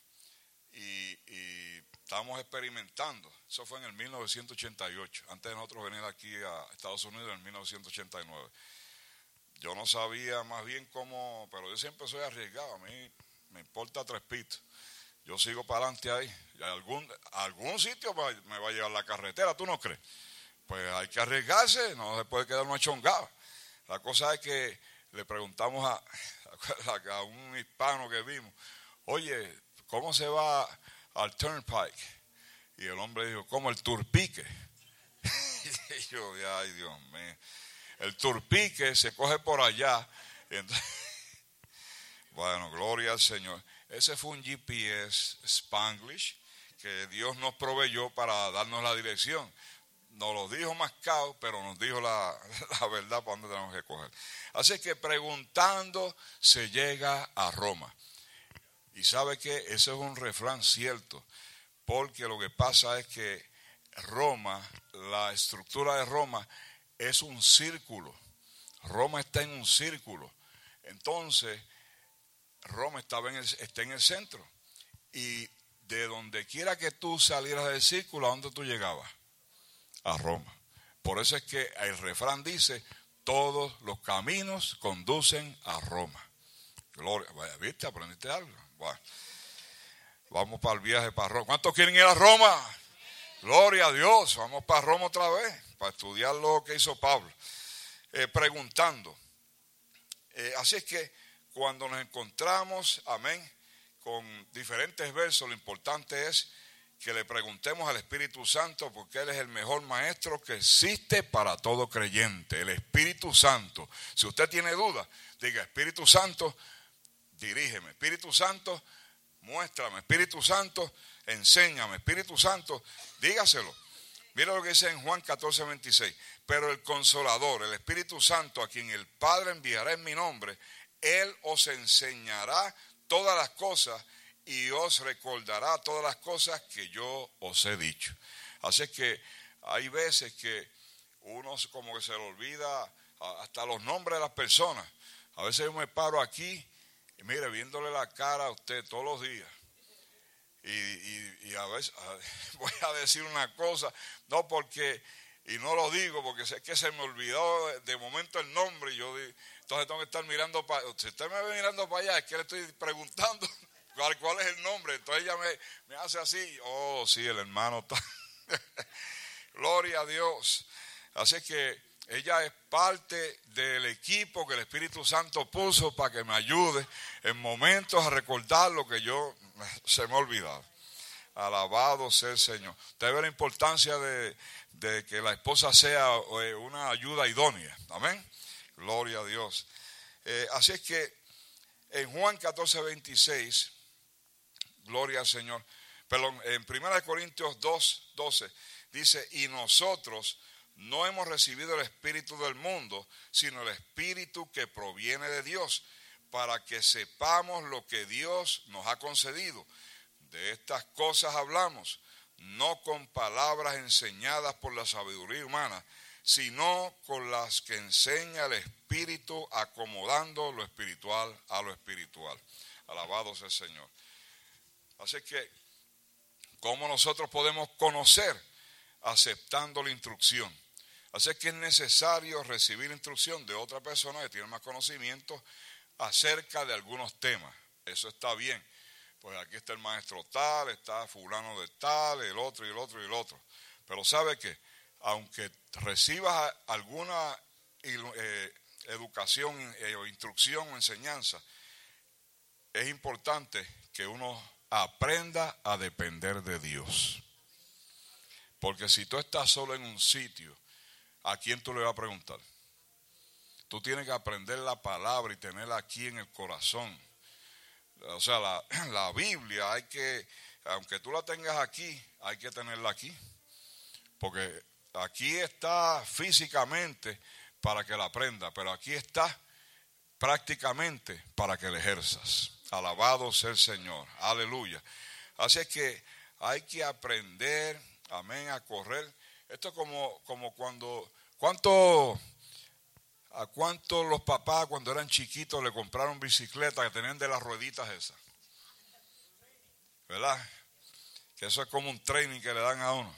y, y estábamos experimentando. Eso fue en el 1988, antes de nosotros venir aquí a Estados Unidos en 1989. Yo no sabía más bien cómo, pero yo siempre soy arriesgado, a mí me importa tres pitos. Yo sigo para adelante ahí. Algún, algún sitio me va a llevar la carretera, ¿tú no crees? Pues hay que arriesgarse, no se puede quedar uno chongado. La cosa es que le preguntamos <laughs> a, a un hispano que vimos, oye, ¿cómo se va al Turnpike? Y el hombre dijo, ¿cómo el turpique? <laughs> y yo, ay Dios mío. El turpique se coge por allá. <laughs> Bueno, gloria al Señor. Ese fue un GPS Spanglish que Dios nos proveyó para darnos la dirección. Nos lo dijo Mascao, pero nos dijo la, <laughs> la verdad para dónde tenemos que coger. Así que preguntando se llega a Roma. Y sabe que ese es un refrán cierto, porque lo que pasa es que Roma, la estructura de Roma es un círculo. Roma está en un círculo. Entonces, Roma estaba en está en el centro. Y de donde quiera que tú salieras del círculo, ¿a dónde tú llegabas? A Roma. Por eso es que el refrán dice, todos los caminos conducen a Roma. Gloria, ¿viste? ¿Aprendiste algo? Bueno, vamos para el viaje para Roma. ¿Cuántos quieren ir a Roma? Gloria a Dios, vamos para Roma otra vez, para estudiar lo que hizo Pablo. Eh, preguntando. Eh, así es que cuando nos encontramos, amén, con diferentes versos, lo importante es que le preguntemos al Espíritu Santo porque Él es el mejor maestro que existe para todo creyente, el Espíritu Santo. Si usted tiene dudas, diga, Espíritu Santo, dirígeme. Espíritu Santo, muéstrame. Espíritu Santo, enséñame. Espíritu Santo, dígaselo. Mira lo que dice en Juan 14, 26. Pero el consolador, el Espíritu Santo, a quien el Padre enviará en mi nombre, Él os enseñará todas las cosas y os recordará todas las cosas que yo os he dicho. Así que hay veces que uno como que se le olvida hasta los nombres de las personas. A veces yo me paro aquí y mire, viéndole la cara a usted todos los días. Y, a veces <laughs> voy a decir una cosa, no porque, y no lo digo porque sé que se me olvidó de momento el nombre y yo entonces tengo que estar mirando para, si usted me ve mirando para allá, es que le estoy preguntando <laughs> cuál, es el nombre, entonces ella me, hace así, oh sí, el hermano está, <laughs> gloria a Dios, así que ella es parte del equipo que el Espíritu Santo puso para que me ayude en momentos a recordar lo que yo se me ha olvidado. Alabado sea el Señor. Usted ve la importancia de, que la esposa sea eh, una ayuda idónea. Amén. Gloria a Dios. Eh, así es que en Juan 14, 26, gloria al Señor. Perdón, en 1 Corintios 2, 12, dice, y nosotros no hemos recibido el Espíritu del mundo, sino el Espíritu que proviene de Dios, para que sepamos lo que Dios nos ha concedido. De estas cosas hablamos, no con palabras enseñadas por la sabiduría humana, sino con las que enseña el Espíritu, acomodando lo espiritual a lo espiritual. Alabado sea el Señor. Así que, ¿cómo nosotros podemos conocer? Aceptando la instrucción. Así que es necesario recibir instrucción de otra persona que tiene más conocimiento acerca de algunos temas. Eso está bien. Pues aquí está el maestro tal, está fulano de tal, el otro y el otro y el otro. Pero sabe que aunque recibas alguna eh, educación eh, o instrucción o enseñanza, es importante que uno aprenda a depender de Dios. Porque si tú estás solo en un sitio ¿a quién tú le vas a preguntar? Tú tienes que aprender la palabra y tenerla aquí en el corazón. O sea, la, <clears throat> Biblia hay que, aunque tú la tengas aquí, hay que tenerla aquí. Porque aquí está físicamente para que la aprenda, pero aquí está prácticamente para que la ejerzas. Alabado sea el Señor. Aleluya. Así es que hay que aprender, amén, a correr esto es como, como cuando, ¿cuánto, ¿a cuánto los papás cuando eran chiquitos le compraron bicicletas que tenían de las rueditas esas? ¿Verdad? Que eso es como un training que le dan a uno.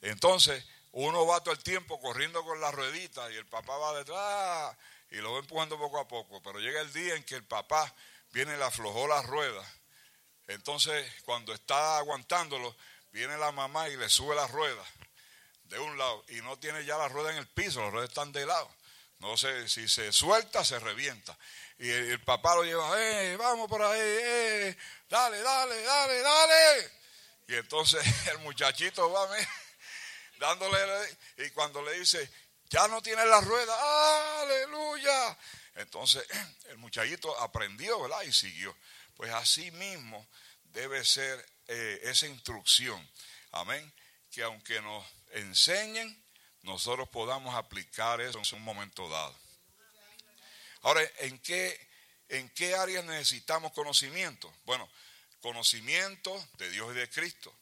Entonces, uno va todo el tiempo corriendo con las rueditas y el papá va detrás y lo va empujando poco a poco. Pero llega el día en que el papá viene le aflojó las ruedas. Entonces, cuando está aguantándolo, viene la mamá y le sube las ruedas de un lado y no tiene ya la rueda en el piso, las ruedas están de lado. No sé, si se suelta, se revienta. Y el, papá lo lleva, eh, vamos por ahí, eh, dale, dale, dale, dale. Y entonces <laughs> el muchachito va dándole, y cuando le dice, ya no tiene la rueda, aleluya. Entonces <clears throat> el muchachito aprendió, ¿verdad? Y siguió. Pues así mismo debe ser eh, esa instrucción. Amén. Que aunque nos enseñen, nosotros podamos aplicar eso en un momento dado. Ahora, ¿en qué, en qué áreas necesitamos conocimiento? Bueno, conocimiento de Dios y de Cristo,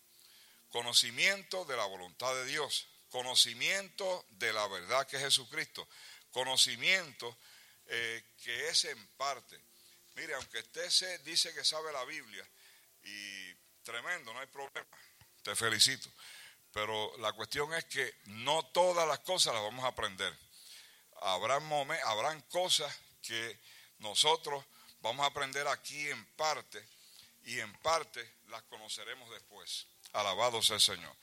conocimiento de la voluntad de Dios, conocimiento de la verdad que es Jesucristo, conocimiento eh, que es en parte. Mire, aunque usted se dice que sabe la Biblia, y tremendo, no hay problema, te felicito. Pero la cuestión es que no todas las cosas las vamos a aprender. Habrán, habrán cosas que nosotros vamos a aprender aquí en parte y en parte las conoceremos después. Alabado sea el Señor.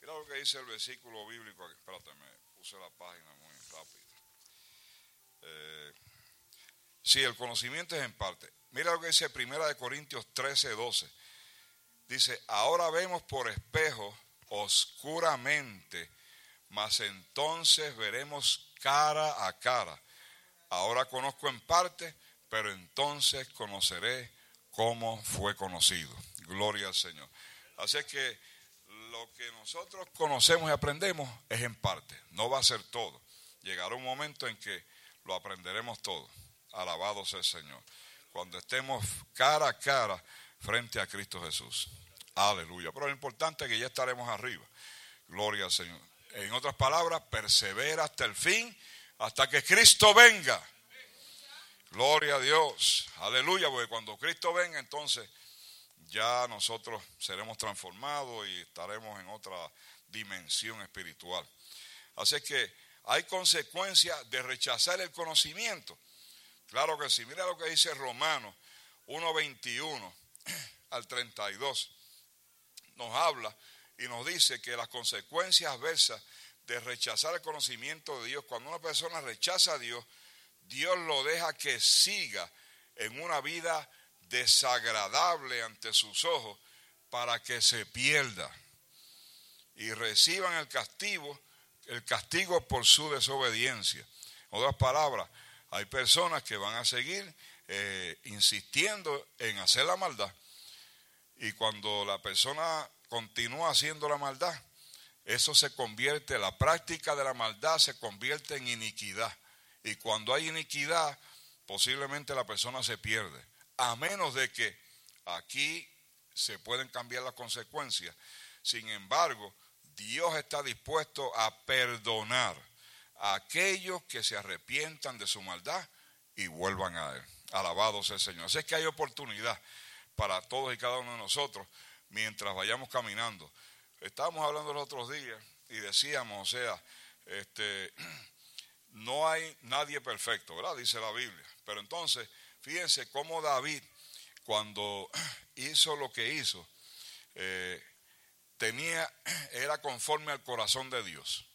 Mira lo que dice el versículo bíblico. Espérate, me puse la página muy rápida. Eh, sí, el conocimiento es en parte. Mira lo que dice Primera de Corintios 13, 12. Dice, ahora vemos por espejo oscuramente, mas entonces veremos cara a cara. Ahora conozco en parte, pero entonces conoceré cómo fue conocido. Gloria al Señor. Así que lo que nosotros conocemos y aprendemos es en parte, no va a ser todo. Llegará un momento en que lo aprenderemos todo. Alabado sea el Señor. Cuando estemos cara a cara frente a Cristo Jesús. Aleluya. Pero lo importante es que ya estaremos arriba. Gloria al Señor. En otras palabras, persevera hasta el fin, hasta que Cristo venga. Gloria a Dios. Aleluya, porque cuando Cristo venga, entonces ya nosotros seremos transformados y estaremos en otra dimensión espiritual. Así que hay consecuencias de rechazar el conocimiento. Claro que sí. Mira lo que dice Romanos 1.21 <clears throat> al 32. Nos habla y nos dice que las consecuencias adversas de rechazar el conocimiento de Dios, cuando una persona rechaza a Dios, Dios lo deja que siga en una vida desagradable ante sus ojos para que se pierda y reciban el castigo, el castigo por su desobediencia. En otras palabras, hay personas que van a seguir eh, insistiendo en hacer la maldad y cuando la persona continúa haciendo la maldad, eso se convierte, la práctica de la maldad se convierte en iniquidad. Y cuando hay iniquidad, posiblemente la persona se pierde. A menos de que aquí se pueden cambiar las consecuencias. Sin embargo, Dios está dispuesto a perdonar a aquellos que se arrepientan de su maldad y vuelvan a Él. Alabado sea el Señor. Así es que hay oportunidad para todos y cada uno de nosotros mientras vayamos caminando. Estábamos hablando los otros días y decíamos, o sea, este, <clears throat> no hay nadie perfecto, ¿verdad? Dice la Biblia. Pero entonces, fíjense cómo David, cuando <clears throat> hizo lo que hizo, eh, tenía, <clears throat> era conforme al corazón de Dios.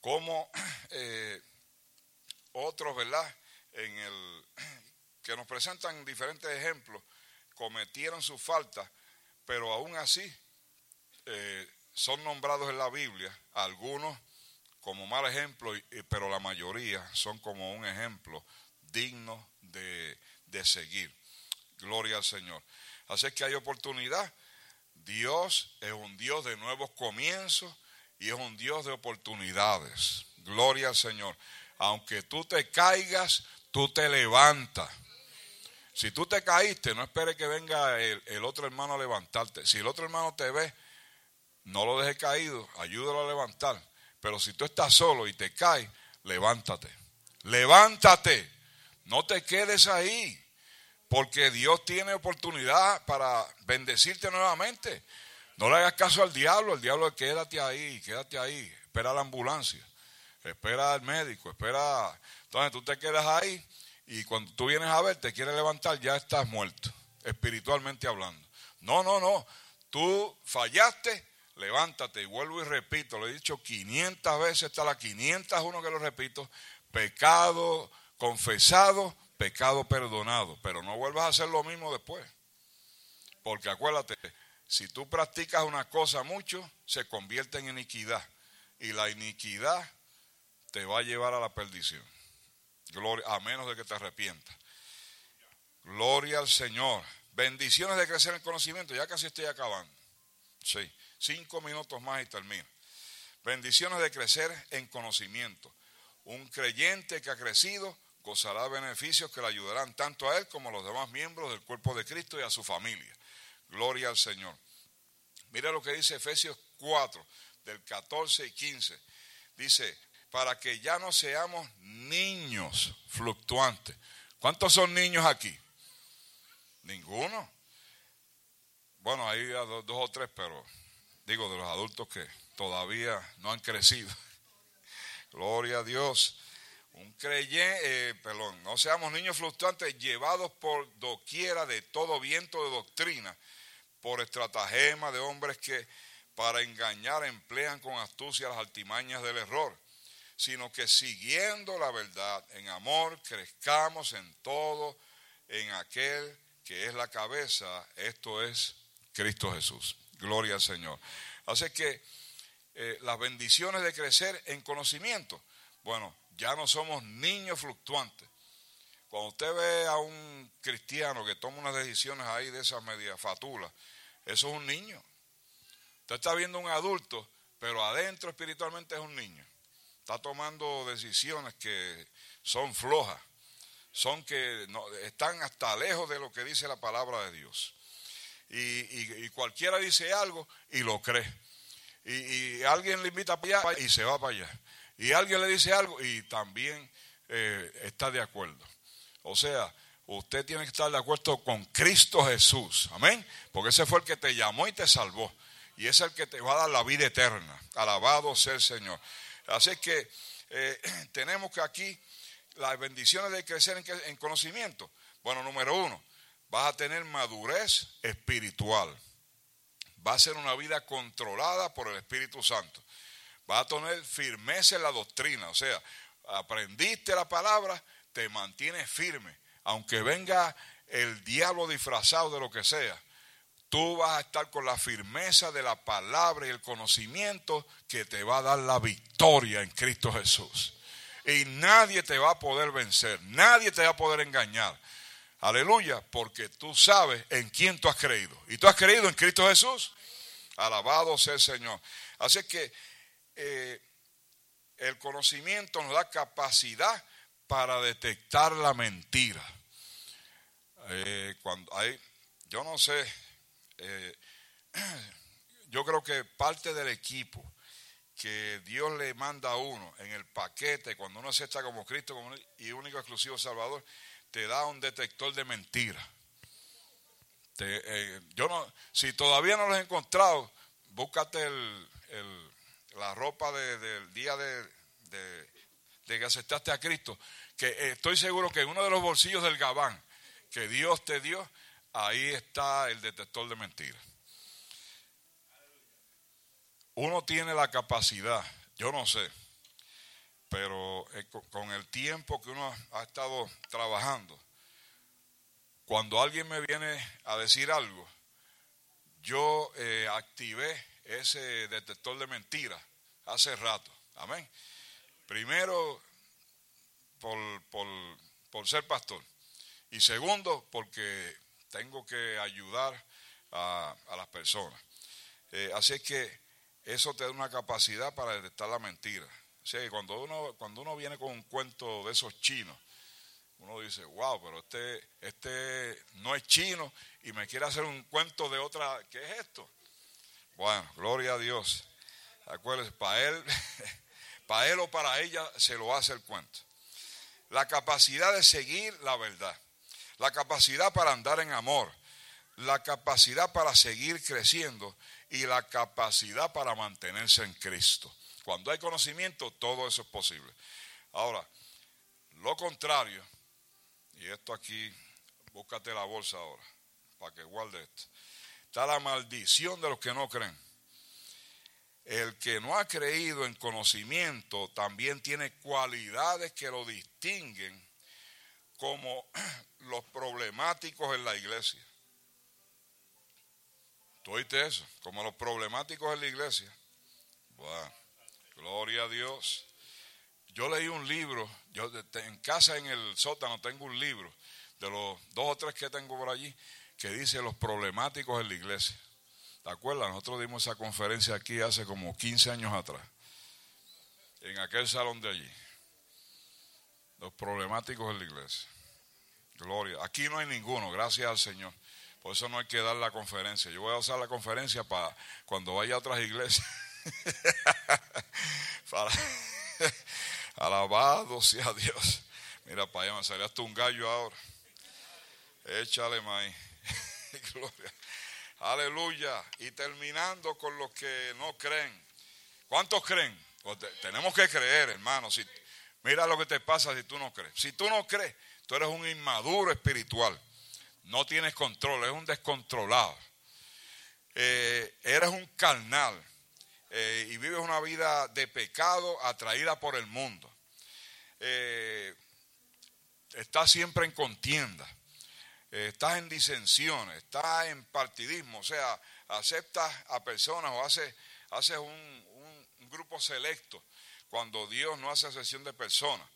Como <clears throat> eh, otros, ¿verdad? En el, <clears throat> que nos presentan diferentes ejemplos, cometieron su falta, pero aún así eh, son nombrados en la Biblia, algunos como mal ejemplo, pero la mayoría son como un ejemplo digno de, de seguir. Gloria al Señor. Así que hay oportunidad. Dios es un Dios de nuevos comienzos y es un Dios de oportunidades. Gloria al Señor. Aunque tú te caigas, tú te levantas. Si tú te caíste, no esperes que venga el, otro hermano a levantarte. Si el otro hermano te ve, no lo dejes caído, ayúdalo a levantar. Pero si tú estás solo y te caes, levántate. Levántate. No te quedes ahí. Porque Dios tiene oportunidad para bendecirte nuevamente. No le hagas caso al diablo. El diablo, quédate ahí, quédate ahí. Espera la ambulancia. Espera al médico. Espera. Entonces tú te quedas ahí y cuando tú vienes a ver, te quieres levantar, ya estás muerto, espiritualmente hablando. No, no, no. Tú fallaste, levántate. Y vuelvo y repito, lo he dicho 500 veces, está la 501 que lo repito. Pecado confesado, pecado perdonado. Pero no vuelvas a hacer lo mismo después. Porque acuérdate, si tú practicas una cosa mucho, se convierte en iniquidad. Y la iniquidad te va a llevar a la perdición. Gloria, a menos de que te arrepientas. Gloria al Señor. Bendiciones de crecer en conocimiento. Ya casi estoy acabando. Sí, cinco minutos más y termino. Bendiciones de crecer en conocimiento. Un creyente que ha crecido gozará beneficios que le ayudarán tanto a él como a los demás miembros del cuerpo de Cristo y a su familia. Gloria al Señor. Mira lo que dice Efesios 4, del 14 y 15. Dice, para que ya no seamos niños fluctuantes. ¿Cuántos son niños aquí? Ninguno. Bueno, hay dos, o tres, pero digo de los adultos que todavía no han crecido. <laughs> Gloria a Dios. Un creyente, eh, perdón, no seamos niños fluctuantes llevados por doquiera de todo viento de doctrina, por estratagema de hombres que para engañar emplean con astucia las altimañas del error sino que siguiendo la verdad en amor crezcamos en todo en aquel que es la cabeza, esto es Cristo Jesús. Gloria al Señor. Así que eh, las bendiciones de crecer en conocimiento, bueno, ya no somos niños fluctuantes. Cuando usted ve a un cristiano que toma unas decisiones ahí de esas medias fatulas, eso es un niño. Usted está viendo un adulto, pero adentro espiritualmente es un niño está tomando decisiones que son flojas. son que están hasta lejos de lo que dice la palabra de Dios. Y, cualquiera dice algo y lo cree. Y, y alguien le invita para allá y se va para allá. Y alguien le dice algo y también eh, está de acuerdo. O sea, usted tiene que estar de acuerdo con Cristo Jesús. Amén. Porque ese fue el que te llamó y te salvó. Y es el que te va a dar la vida eterna. Alabado sea el Señor. Así que eh, <clears throat> tenemos que aquí las bendiciones de crecer en, en conocimiento. Bueno, número uno, vas a tener madurez espiritual. Va a ser una vida controlada por el Espíritu Santo. Va a tener firmeza en la doctrina. O sea, aprendiste la palabra, te mantienes firme. Aunque venga el diablo disfrazado de lo que sea, tú vas a estar con la firmeza de la palabra y el conocimiento que te va a dar la victoria en Cristo Jesús. Y nadie te va a poder vencer, nadie te va a poder engañar. Aleluya, porque tú sabes en quién tú has creído. Y tú has creído en Cristo Jesús. Alabado sea el Señor. Así que eh, el conocimiento nos da capacidad para detectar la mentira. Eh, cuando hay, yo no sé, eh, <clears throat> yo creo que parte del equipo que Dios le manda a uno en el paquete, cuando uno acepta como Cristo como y único exclusivo Salvador, te da un detector de mentiras. Eh, yo no, si todavía no lo has encontrado, búscate el, el- la ropa de- del día de, de- de que aceptaste a Cristo, que estoy seguro que en uno de los bolsillos del gabán que Dios te dio, ahí está el detector de mentiras. Uno tiene la capacidad, yo no sé, pero eh, co- con el tiempo que uno ha estado trabajando, cuando alguien me viene a decir algo, yo eh, activé ese detector de mentiras hace rato. Amén. Primero, por, por, por ser pastor. Y segundo, porque tengo que ayudar a, a las personas. Eh, así es que eso te da una capacidad para detectar la mentira. O sea, que cuando uno, cuando uno viene con un cuento de esos chinos, uno dice, wow, pero este, este no es chino y me quiere hacer un cuento de otra, ¿qué es esto? Bueno, gloria a Dios. Acuérdense, para él, <laughs> para él o para ella se lo hace el cuento. La capacidad de seguir la verdad, la capacidad para andar en amor, la capacidad para seguir creciendo y la capacidad para mantenerse en Cristo. Cuando hay conocimiento, todo eso es posible. Ahora, lo contrario, y esto aquí, búscate la bolsa ahora, para que guarde esto. Está la maldición de los que no creen. El que no ha creído en conocimiento también tiene cualidades que lo distinguen como <clears throat> los problemáticos en la iglesia. ¿Tú oíste eso? Como los problemáticos en la iglesia. Bueno, gloria a Dios. Yo leí un libro, yo en casa en el sótano tengo un libro, de los dos o tres que tengo por allí, que dice los problemáticos en la iglesia. ¿Te acuerdas? Nosotros dimos esa conferencia aquí hace como 15 años atrás, en aquel salón de allí. Los problemáticos en la iglesia. Gloria. Aquí no hay ninguno, gracias al Señor. Por eso no hay que dar la conferencia. Yo voy a usar la conferencia para cuando vaya a otras iglesias. <laughs> para <laughs> Alabado sea Dios. Mira, para allá me salió hasta un gallo ahora. Échale maíz. <laughs> Gloria. Aleluya. Y terminando con los que no creen. ¿Cuántos creen? Pues te- tenemos que creer, hermano. Si, mira lo que te pasa si tú no crees. Si tú no crees, tú eres un inmaduro espiritual. No tienes control, eres un descontrolado. Eh, eres un carnal eh, y vives una vida de pecado atraída por el mundo. Eh, estás siempre en contienda, estás en disensiones, estás en partidismo, o sea, aceptas a personas o haces, un grupo selecto cuando Dios no hace sesión de personas.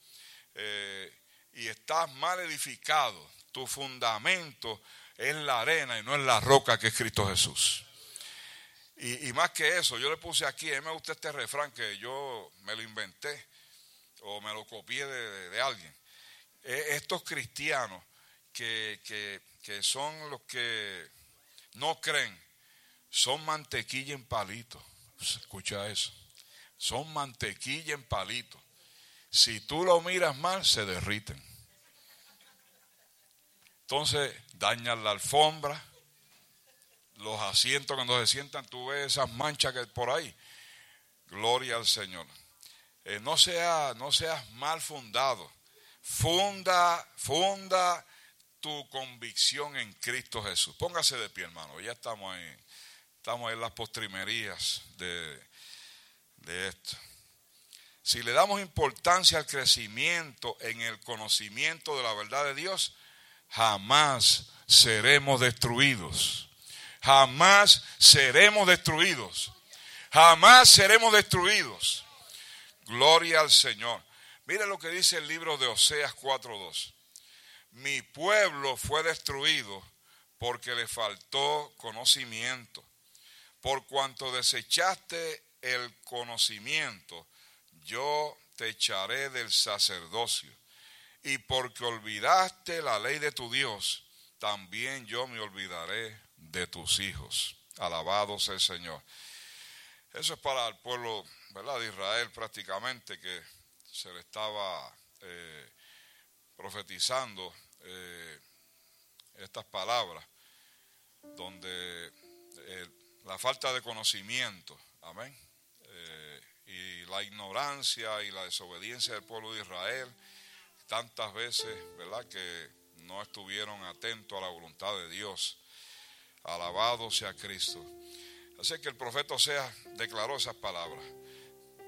Eh, y estás mal edificado, tu fundamento es la arena y no es la roca que es Cristo Jesús. Y, más que eso, yo le puse aquí, a mí me gusta este refrán que yo me lo inventé o me lo copié de, alguien. eh, estos cristianos que, que, que son los que no creen, son mantequilla en palito. Escucha eso. Son mantequilla en palito. Si tú lo miras mal, se derriten. Entonces dañan la alfombra, los asientos cuando se sientan, tú ves esas manchas que por ahí. Gloria al Señor. Eh, no, sea, no seas mal fundado. Funda, funda tu convicción en Cristo Jesús. Póngase de pie, hermano. Ya estamos ahí. Estamos en las postrimerías de, de esto. Si le damos importancia al crecimiento en el conocimiento de la verdad de Dios, jamás seremos destruidos. Jamás seremos destruidos. Jamás seremos destruidos. Gloria al Señor. Mire lo que dice el libro de Oseas 4.2. Mi pueblo fue destruido porque le faltó conocimiento. Por cuanto desechaste el conocimiento, yo te echaré del sacerdocio. Y porque olvidaste la ley de tu Dios, también yo me olvidaré de tus hijos. Alabado sea el Señor. Eso es para el pueblo de Israel prácticamente que se le estaba eh, profetizando eh, estas palabras, donde eh, la falta de conocimiento, amén, y la ignorancia y la desobediencia del pueblo de Israel, tantas veces, ¿verdad?, que no estuvieron atentos a la voluntad de Dios. Alabado sea Cristo. Así que el profeta Osea declaró esas palabras.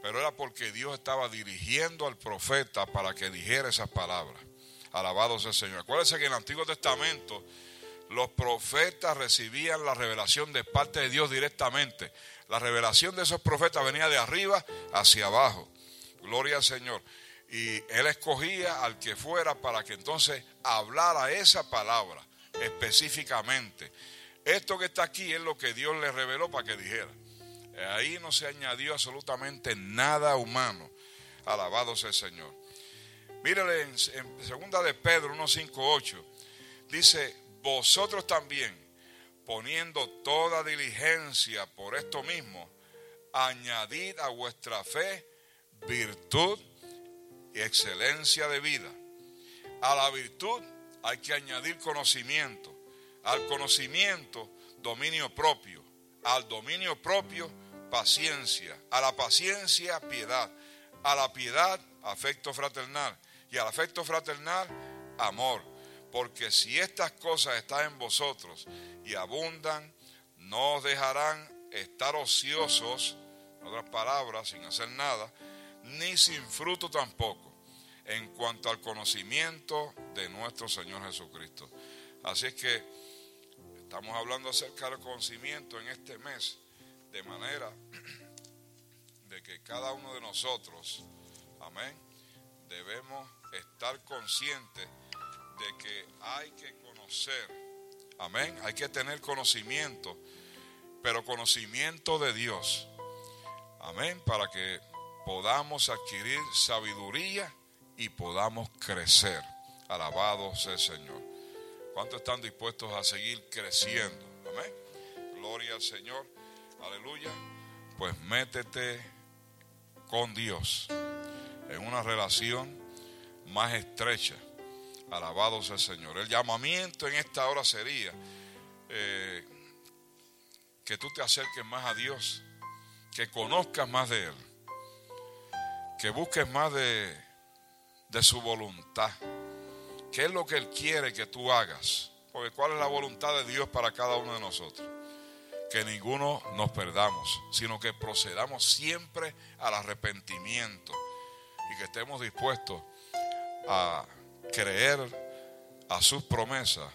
Pero era porque Dios estaba dirigiendo al profeta para que dijera esas palabras. Alabado sea el Señor. Acuérdense que en el Antiguo Testamento los profetas recibían la revelación de parte de Dios directamente. La revelación de esos profetas venía de arriba hacia abajo. Gloria al Señor. Y él escogía al que fuera para que entonces hablara esa palabra específicamente. Esto que está aquí es lo que Dios le reveló para que dijera. Ahí no se añadió absolutamente nada humano. Alabado sea el Señor. Mírale en, segunda de Pedro 1.5.8. Dice, vosotros también, poniendo toda diligencia por esto mismo, añadid a vuestra fe virtud y excelencia de vida. A la virtud hay que añadir conocimiento al conocimiento, dominio propio. Al dominio propio, paciencia. A la paciencia, piedad. A la piedad, afecto fraternal. Y al afecto fraternal, amor. Porque si estas cosas están en vosotros y abundan, no os dejarán estar ociosos, en otras palabras, sin hacer nada, ni sin fruto tampoco, en cuanto al conocimiento de nuestro Señor Jesucristo. Así es que Estamos hablando acerca del conocimiento en este mes, de manera <clears throat> de que cada uno de nosotros, amén, debemos estar conscientes de que hay que conocer, amén, hay que tener conocimiento, pero conocimiento de Dios, amén, para que podamos adquirir sabiduría y podamos crecer. Alabado sea el Señor. ¿Cuántos están dispuestos a seguir creciendo? Amén. Gloria al Señor. Aleluya. Pues métete con Dios en una relación más estrecha. Alabado sea el Señor. El llamamiento en esta hora sería eh, que tú te acerques más a Dios, que conozcas más de Él, que busques más de, de su voluntad ¿Qué es lo que Él quiere que tú hagas? Porque cuál es la voluntad de Dios para cada uno de nosotros. Que ninguno nos perdamos, sino que procedamos siempre al arrepentimiento y que estemos dispuestos a creer a sus promesas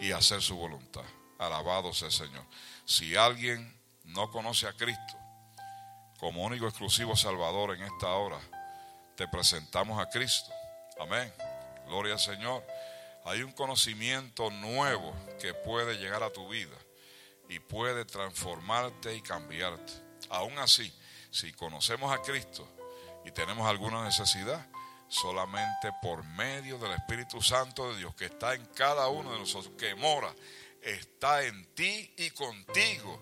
y hacer su voluntad. Alabado sea el Señor. Si alguien no conoce a Cristo como único exclusivo Salvador en esta hora, te presentamos a Cristo. Amén. Gloria al Señor. Hay un conocimiento nuevo que puede llegar a tu vida y puede transformarte y cambiarte. Aún así, si conocemos a Cristo y tenemos alguna necesidad, solamente por medio del Espíritu Santo de Dios que está en cada uno de nosotros, que mora, está en ti y contigo.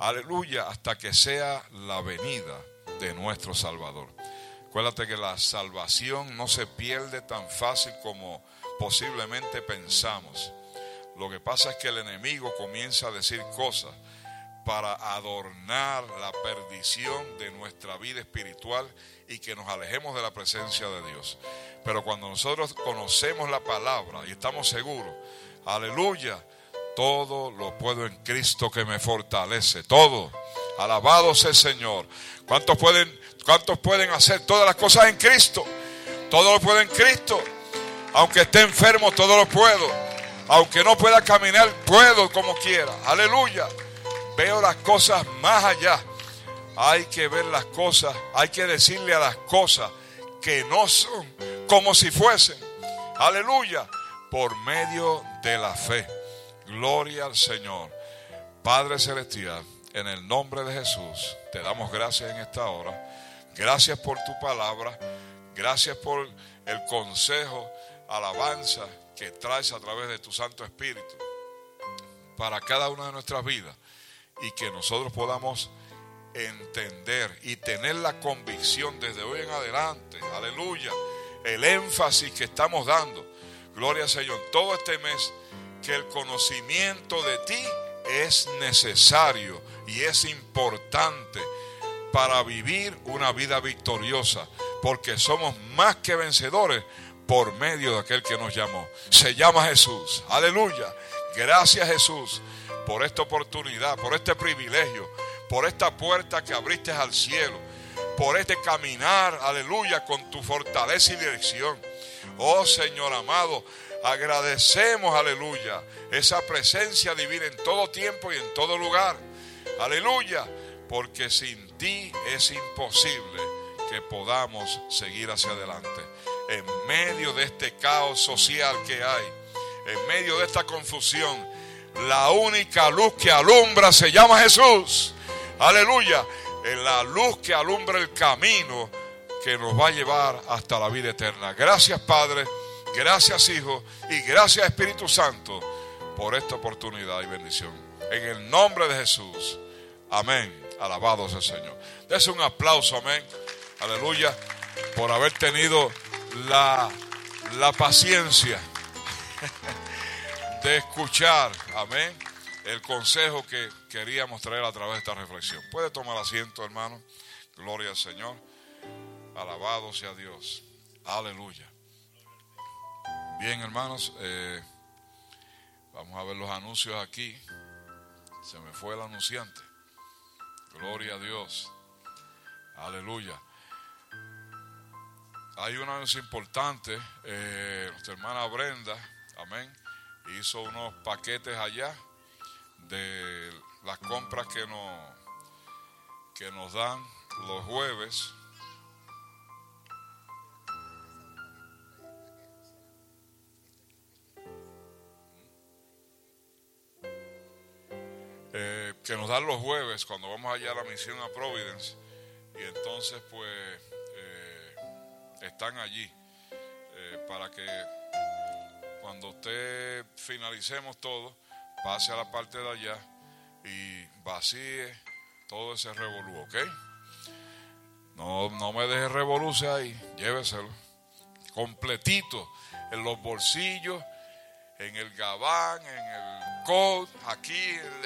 Aleluya, hasta que sea la venida de nuestro Salvador. Acuérdate que la salvación no se pierde tan fácil como posiblemente pensamos. Lo que pasa es que el enemigo comienza a decir cosas para adornar la perdición de nuestra vida espiritual y que nos alejemos de la presencia de Dios. Pero cuando nosotros conocemos la palabra y estamos seguros, aleluya, todo lo puedo en Cristo que me fortalece, todo. Alabado sea el Señor. ¿Cuántos pueden, cuántos pueden hacer todas las cosas en Cristo? Todo lo puedo en Cristo. Aunque esté enfermo, todo lo puedo. Aunque no pueda caminar, puedo como quiera. Aleluya. Veo las cosas más allá. Hay que ver las cosas, hay que decirle a las cosas que no son como si fuesen. Aleluya. Por medio de la fe. Gloria al Señor. Padre Celestial, en el nombre de Jesús, te damos gracias en esta hora. Gracias por tu palabra. Gracias por el consejo, alabanza que traes a través de tu Santo Espíritu para cada una de nuestras vidas y que nosotros podamos entender y tener la convicción desde hoy en adelante, aleluya, el énfasis que estamos dando, gloria al Señor, todo este mes, que el conocimiento de ti es necesario y es importante para vivir una vida victoriosa, porque somos más que vencedores por medio de aquel que nos llamó. Se llama Jesús. Aleluya. Gracias Jesús por esta oportunidad, por este privilegio, por esta puerta que abriste al cielo, por este caminar, aleluya, con tu fortaleza y dirección. Oh Señor amado, agradecemos, aleluya, esa presencia divina en todo tiempo y en todo lugar. Aleluya, porque sin ti es imposible que podamos seguir hacia adelante. En medio de este caos social que hay, en medio de esta confusión, la única luz que alumbra se llama Jesús. Aleluya. En la luz que alumbra el camino que nos va a llevar hasta la vida eterna. Gracias Padre, gracias Hijo y gracias Espíritu Santo por esta oportunidad y bendición. En el nombre de Jesús. Amén. Alabado sea el Señor. Dese un aplauso, amén. Aleluya. Por haber tenido la, la paciencia <laughs> de escuchar, amén, el consejo que queríamos traer a través de esta reflexión. Puede tomar asiento, hermano. Gloria al Señor. Alabado sea Dios. Aleluya. Bien, hermanos, eh, vamos a ver los anuncios aquí. Se me fue el anunciante. Gloria a Dios. Aleluya. Hay un anuncio importante. Eh, nuestra hermana Brenda, amén, hizo unos paquetes allá de las compras que nos, que nos dan los jueves. Eh, que nos dan los jueves cuando vamos allá a la misión a Providence y entonces pues eh, están allí eh, para que cuando usted finalicemos todo, pase a la parte de allá y vacíe todo ese revolú, ¿ok? No, no me deje revoluce ahí, lléveselo. Completito, en los bolsillos, en el gabán, en el coat, aquí, el,